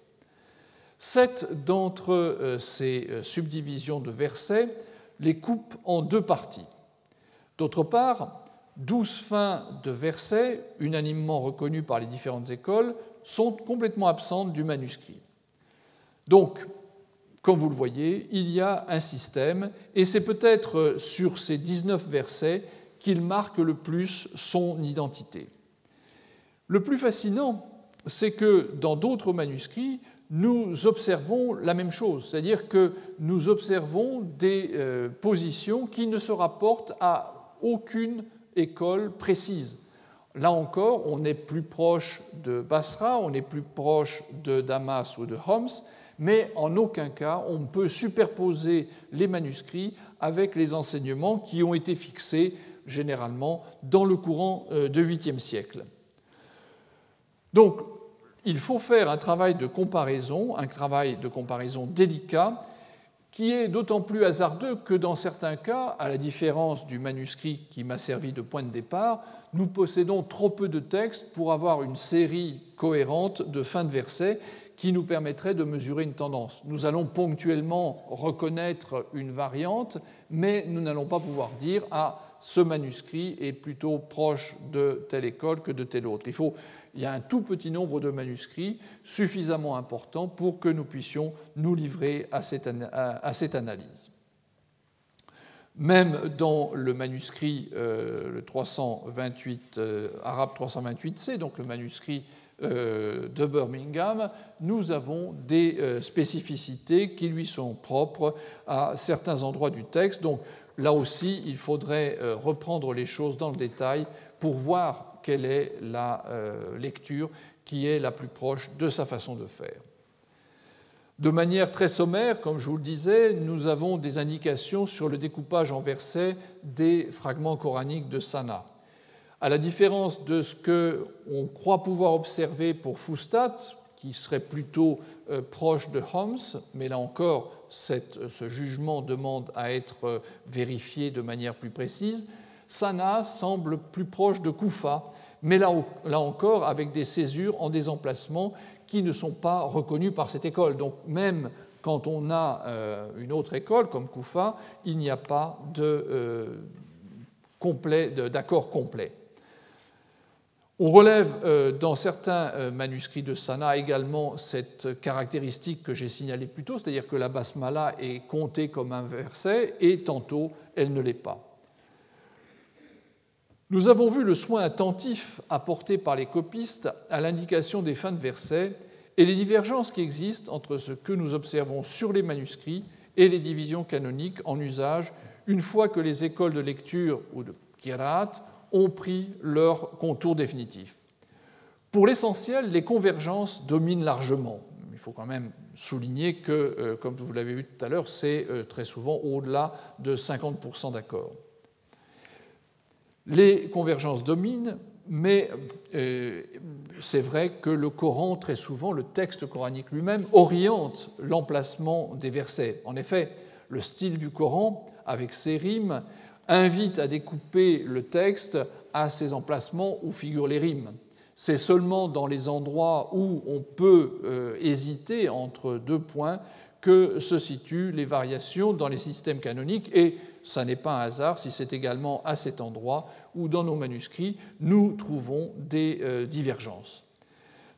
Sept d'entre euh, ces euh, subdivisions de versets les coupent en deux parties. D'autre part, douze fins de versets, unanimement reconnues par les différentes écoles, sont complètement absentes du manuscrit. Donc, comme vous le voyez, il y a un système, et c'est peut-être sur ces 19 versets qu'il marque le plus son identité. Le plus fascinant, c'est que dans d'autres manuscrits, nous observons la même chose, c'est-à-dire que nous observons des euh, positions qui ne se rapportent à aucune école précise. Là encore, on est plus proche de Basra, on est plus proche de Damas ou de Homs, mais en aucun cas on peut superposer les manuscrits avec les enseignements qui ont été fixés généralement dans le courant euh, du 8e siècle. Donc, il faut faire un travail de comparaison, un travail de comparaison délicat, qui est d'autant plus hasardeux que dans certains cas, à la différence du manuscrit qui m'a servi de point de départ, nous possédons trop peu de textes pour avoir une série cohérente de fins de versets qui nous permettrait de mesurer une tendance. Nous allons ponctuellement reconnaître une variante, mais nous n'allons pas pouvoir dire ah ce manuscrit est plutôt proche de telle école que de telle autre. Il, faut, il y a un tout petit nombre de manuscrits suffisamment important pour que nous puissions nous livrer à cette, analyse. Même dans le manuscrit euh, le 328, euh, arabe 328c, donc le manuscrit de Birmingham, nous avons des euh, spécificités qui lui sont propres à certains endroits du texte. Donc là aussi, il faudrait euh, reprendre les choses dans le détail pour voir quelle est la lecture qui est la plus proche de sa façon de faire. De manière très sommaire, comme je vous le disais, nous avons des indications sur le découpage en versets des fragments coraniques de Sana à la différence de ce qu'on croit pouvoir observer pour Fustat, qui serait plutôt euh, proche de Homs, mais là encore, ce jugement demande à être euh, vérifié de manière plus précise, Sana semble plus proche de Koufa, mais là, encore avec des césures en des emplacements qui ne sont pas reconnus par cette école. Donc même quand on a euh, une autre école comme Koufa, il n'y a pas d'accord complet. On relève euh, dans certains euh, manuscrits de Sana également cette caractéristique que j'ai signalée plus tôt, c'est-à-dire que la basmala est comptée comme un verset et tantôt elle ne l'est pas. Nous avons vu le soin attentif apporté par les copistes à l'indication des fins de versets et les divergences qui existent entre ce que nous observons sur les manuscrits et les divisions canoniques en usage une fois que les écoles de lecture ou de kirat ont pris leur contour définitif. Pour l'essentiel, les convergences dominent largement. Il faut quand même souligner que, euh, comme vous l'avez vu tout à l'heure, c'est euh, très souvent au-delà de 50% d'accord. Les convergences dominent, mais euh, c'est vrai que le Coran, très souvent, le texte coranique lui-même, oriente l'emplacement des versets. En effet, le style du Coran, avec ses rimes, invite à découper le texte à ces emplacements où figurent les rimes. C'est seulement dans les endroits où on peut euh, hésiter entre deux points que se situent les variations dans les systèmes canoniques, et ça n'est pas un hasard si c'est également à cet endroit où dans nos manuscrits nous trouvons des euh, divergences.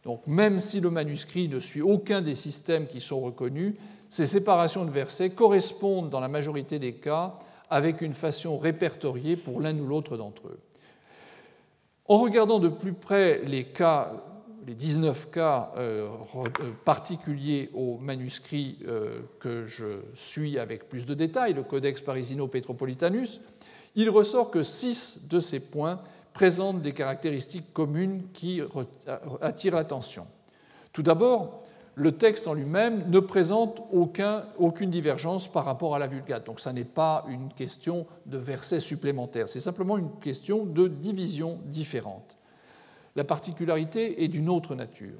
Donc même si le manuscrit ne suit aucun des systèmes qui sont reconnus, ces séparations de versets correspondent dans la majorité des cas avec une façon répertoriée pour l'un ou l'autre d'entre eux. En regardant de plus près les cas, les 19 cas euh, euh, particuliers aux manuscrits euh, que je suis avec plus de détails, le Codex Parisino Petropolitanus, il ressort que six de ces points présentent des caractéristiques communes qui attirent l'attention. Tout d'abord, le texte en lui-même ne présente aucune divergence par rapport à la Vulgate. Donc ça n'est pas une question de versets supplémentaires, c'est simplement une question de division différente. La particularité est d'une autre nature.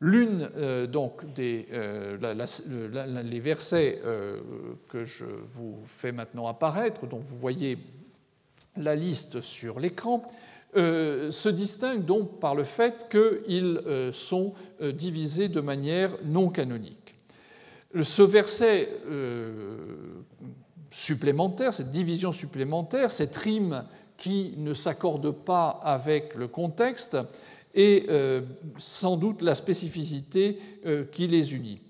L'une euh, donc des euh, les versets euh, que je vous fais maintenant apparaître, dont vous voyez la liste sur l'écran, euh, se distinguent donc par le fait qu'ils euh, sont euh, divisés de manière non canonique. Ce verset supplémentaire, cette division supplémentaire, cette rime qui ne s'accordent pas avec le contexte euh, sans doute la spécificité qui les unit.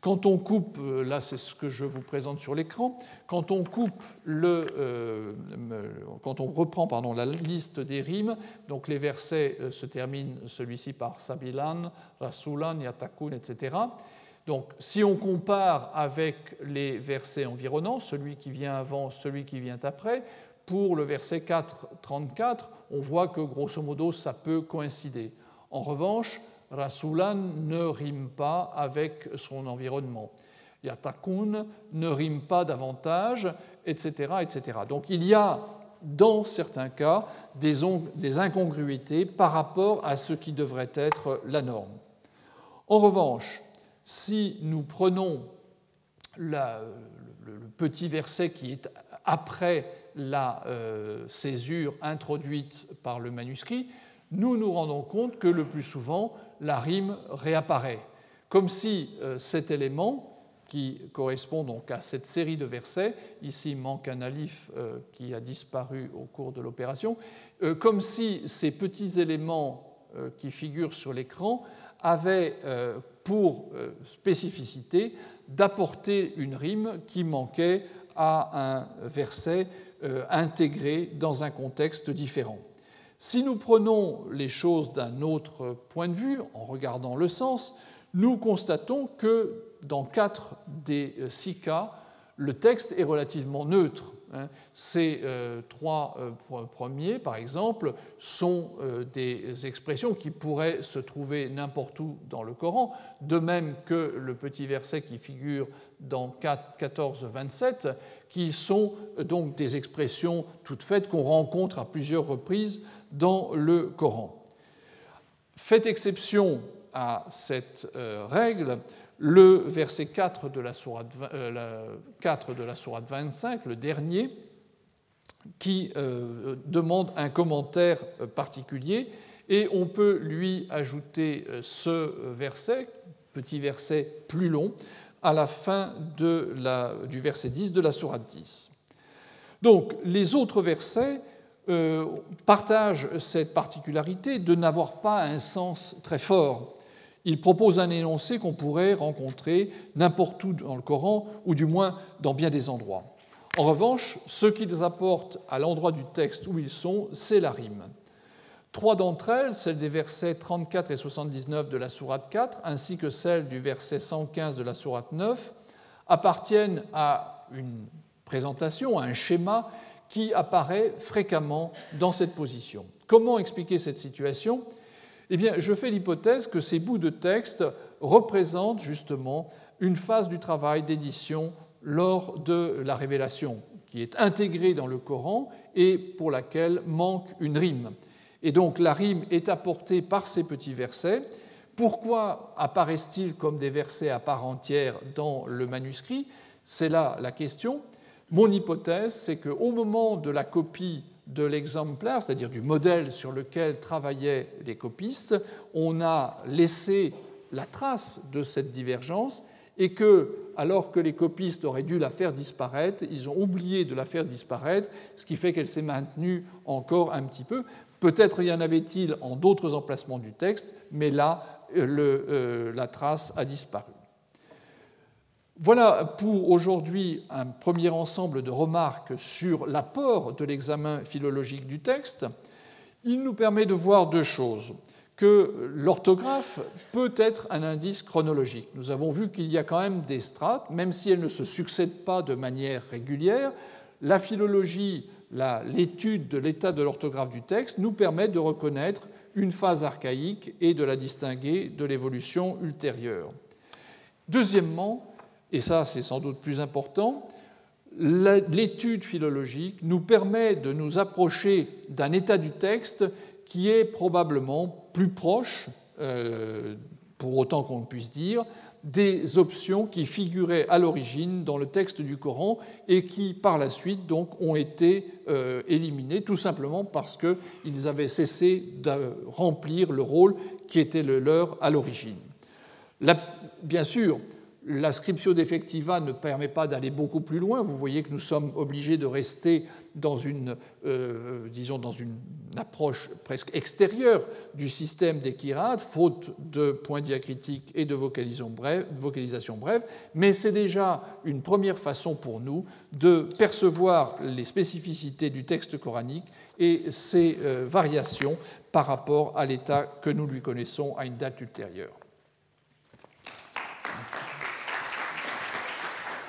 Quand on coupe, euh, là c'est ce que je vous présente sur l'écran, quand on coupe le, quand on reprend pardon, la liste des rimes, donc les versets se terminent celui-ci par Sabilan, Rasulan, Yatakun, etc. Donc si on compare avec les versets environnants, celui qui vient avant, celui qui vient après, pour le verset 4, 34, on voit que grosso modo ça peut coïncider. En revanche, Rasulan ne rime pas avec son environnement. Yatakun ne rime pas davantage, etc., etc. Donc il y a dans certains cas des, incongruités par rapport à ce qui devrait être la norme. En revanche, si nous prenons le, petit verset qui est après la euh, césure introduite par le manuscrit, nous nous rendons compte que le plus souvent, la rime réapparaît, comme si euh, cet élément, qui correspond donc à cette série de versets, ici manque un alif euh, qui a disparu au cours de l'opération, comme si ces petits éléments qui figurent sur l'écran avaient pour spécificité d'apporter une rime qui manquait à un verset euh, intégré dans un contexte différent. Si nous prenons les choses d'un autre point de vue, en regardant le sens, nous constatons que dans quatre des euh, six cas, le texte est relativement neutre. Hein. Ces euh, trois euh, premiers, par exemple, sont euh, des expressions qui pourraient se trouver n'importe où dans le Coran, de même que le petit verset qui figure dans 14-27, qui sont donc des expressions toutes faites qu'on rencontre à plusieurs reprises dans le Coran. Fait exception à cette règle, le verset 4 de la sourate, 4 de la sourate 25, le dernier, qui euh, demande un commentaire particulier, et on peut lui ajouter euh, ce verset, petit verset plus long, à la fin du verset 10 de la sourate 10. Donc les autres versets euh, partagent cette particularité de n'avoir pas un sens très fort il propose un énoncé qu'on pourrait rencontrer n'importe où dans le Coran, ou du moins dans bien des endroits. En revanche, ce qu'ils apportent à l'endroit du texte où ils sont, c'est la rime. Trois d'entre elles, celle des versets 34 et 79 de la Sourate 4, ainsi que celle du verset 115 de la Sourate 9, appartiennent à une présentation, à un schéma qui apparaît fréquemment dans cette position. Comment expliquer cette situation? Eh bien, je fais l'hypothèse que ces bouts de texte représentent justement une phase du travail d'édition lors de la révélation, qui est intégrée dans le Coran et pour laquelle manque une rime. Et donc la rime est apportée par ces petits versets. Pourquoi apparaissent-ils comme des versets à part entière dans le manuscrit? C'est là la question. Mon hypothèse, c'est qu'au moment de la copie de l'exemplaire, c'est-à-dire du modèle sur lequel travaillaient les copistes, on a laissé la trace de cette divergence et que, alors que les copistes auraient dû la faire disparaître, ils ont oublié de la faire disparaître, ce qui fait qu'elle s'est maintenue encore un petit peu. Peut-être y en avait-il en d'autres emplacements du texte, mais là, euh, la trace a disparu. Voilà pour aujourd'hui un premier ensemble de remarques sur l'apport de l'examen philologique du texte. Il nous permet de voir deux choses que l'orthographe peut être un indice chronologique. Nous avons vu qu'il y a quand même des strates, même si elles ne se succèdent pas de manière régulière. La philologie, l'étude de l'état de l'orthographe du texte, nous permet de reconnaître une phase archaïque et de la distinguer de l'évolution ultérieure. Deuxièmement, et ça c'est sans doute plus important, l'étude philologique nous permet de nous approcher d'un état du texte qui est probablement plus proche, euh, pour autant qu'on puisse dire, des options qui figuraient à l'origine dans le texte du Coran et qui, par la suite, donc, ont été euh, éliminées tout simplement parce qu'ils avaient cessé de remplir le rôle qui était le leur à l'origine. Bien sûr, La scriptio defectiva ne permet pas d'aller beaucoup plus loin. Vous voyez que nous sommes obligés de rester dans une, euh, approche presque extérieure du système des kirates, faute de points diacritiques et de vocalisation brève, vocalisation brève mais c'est déjà une première façon pour nous de percevoir les spécificités du texte coranique et ses euh, variations par rapport à l'état que nous lui connaissons à une date ultérieure.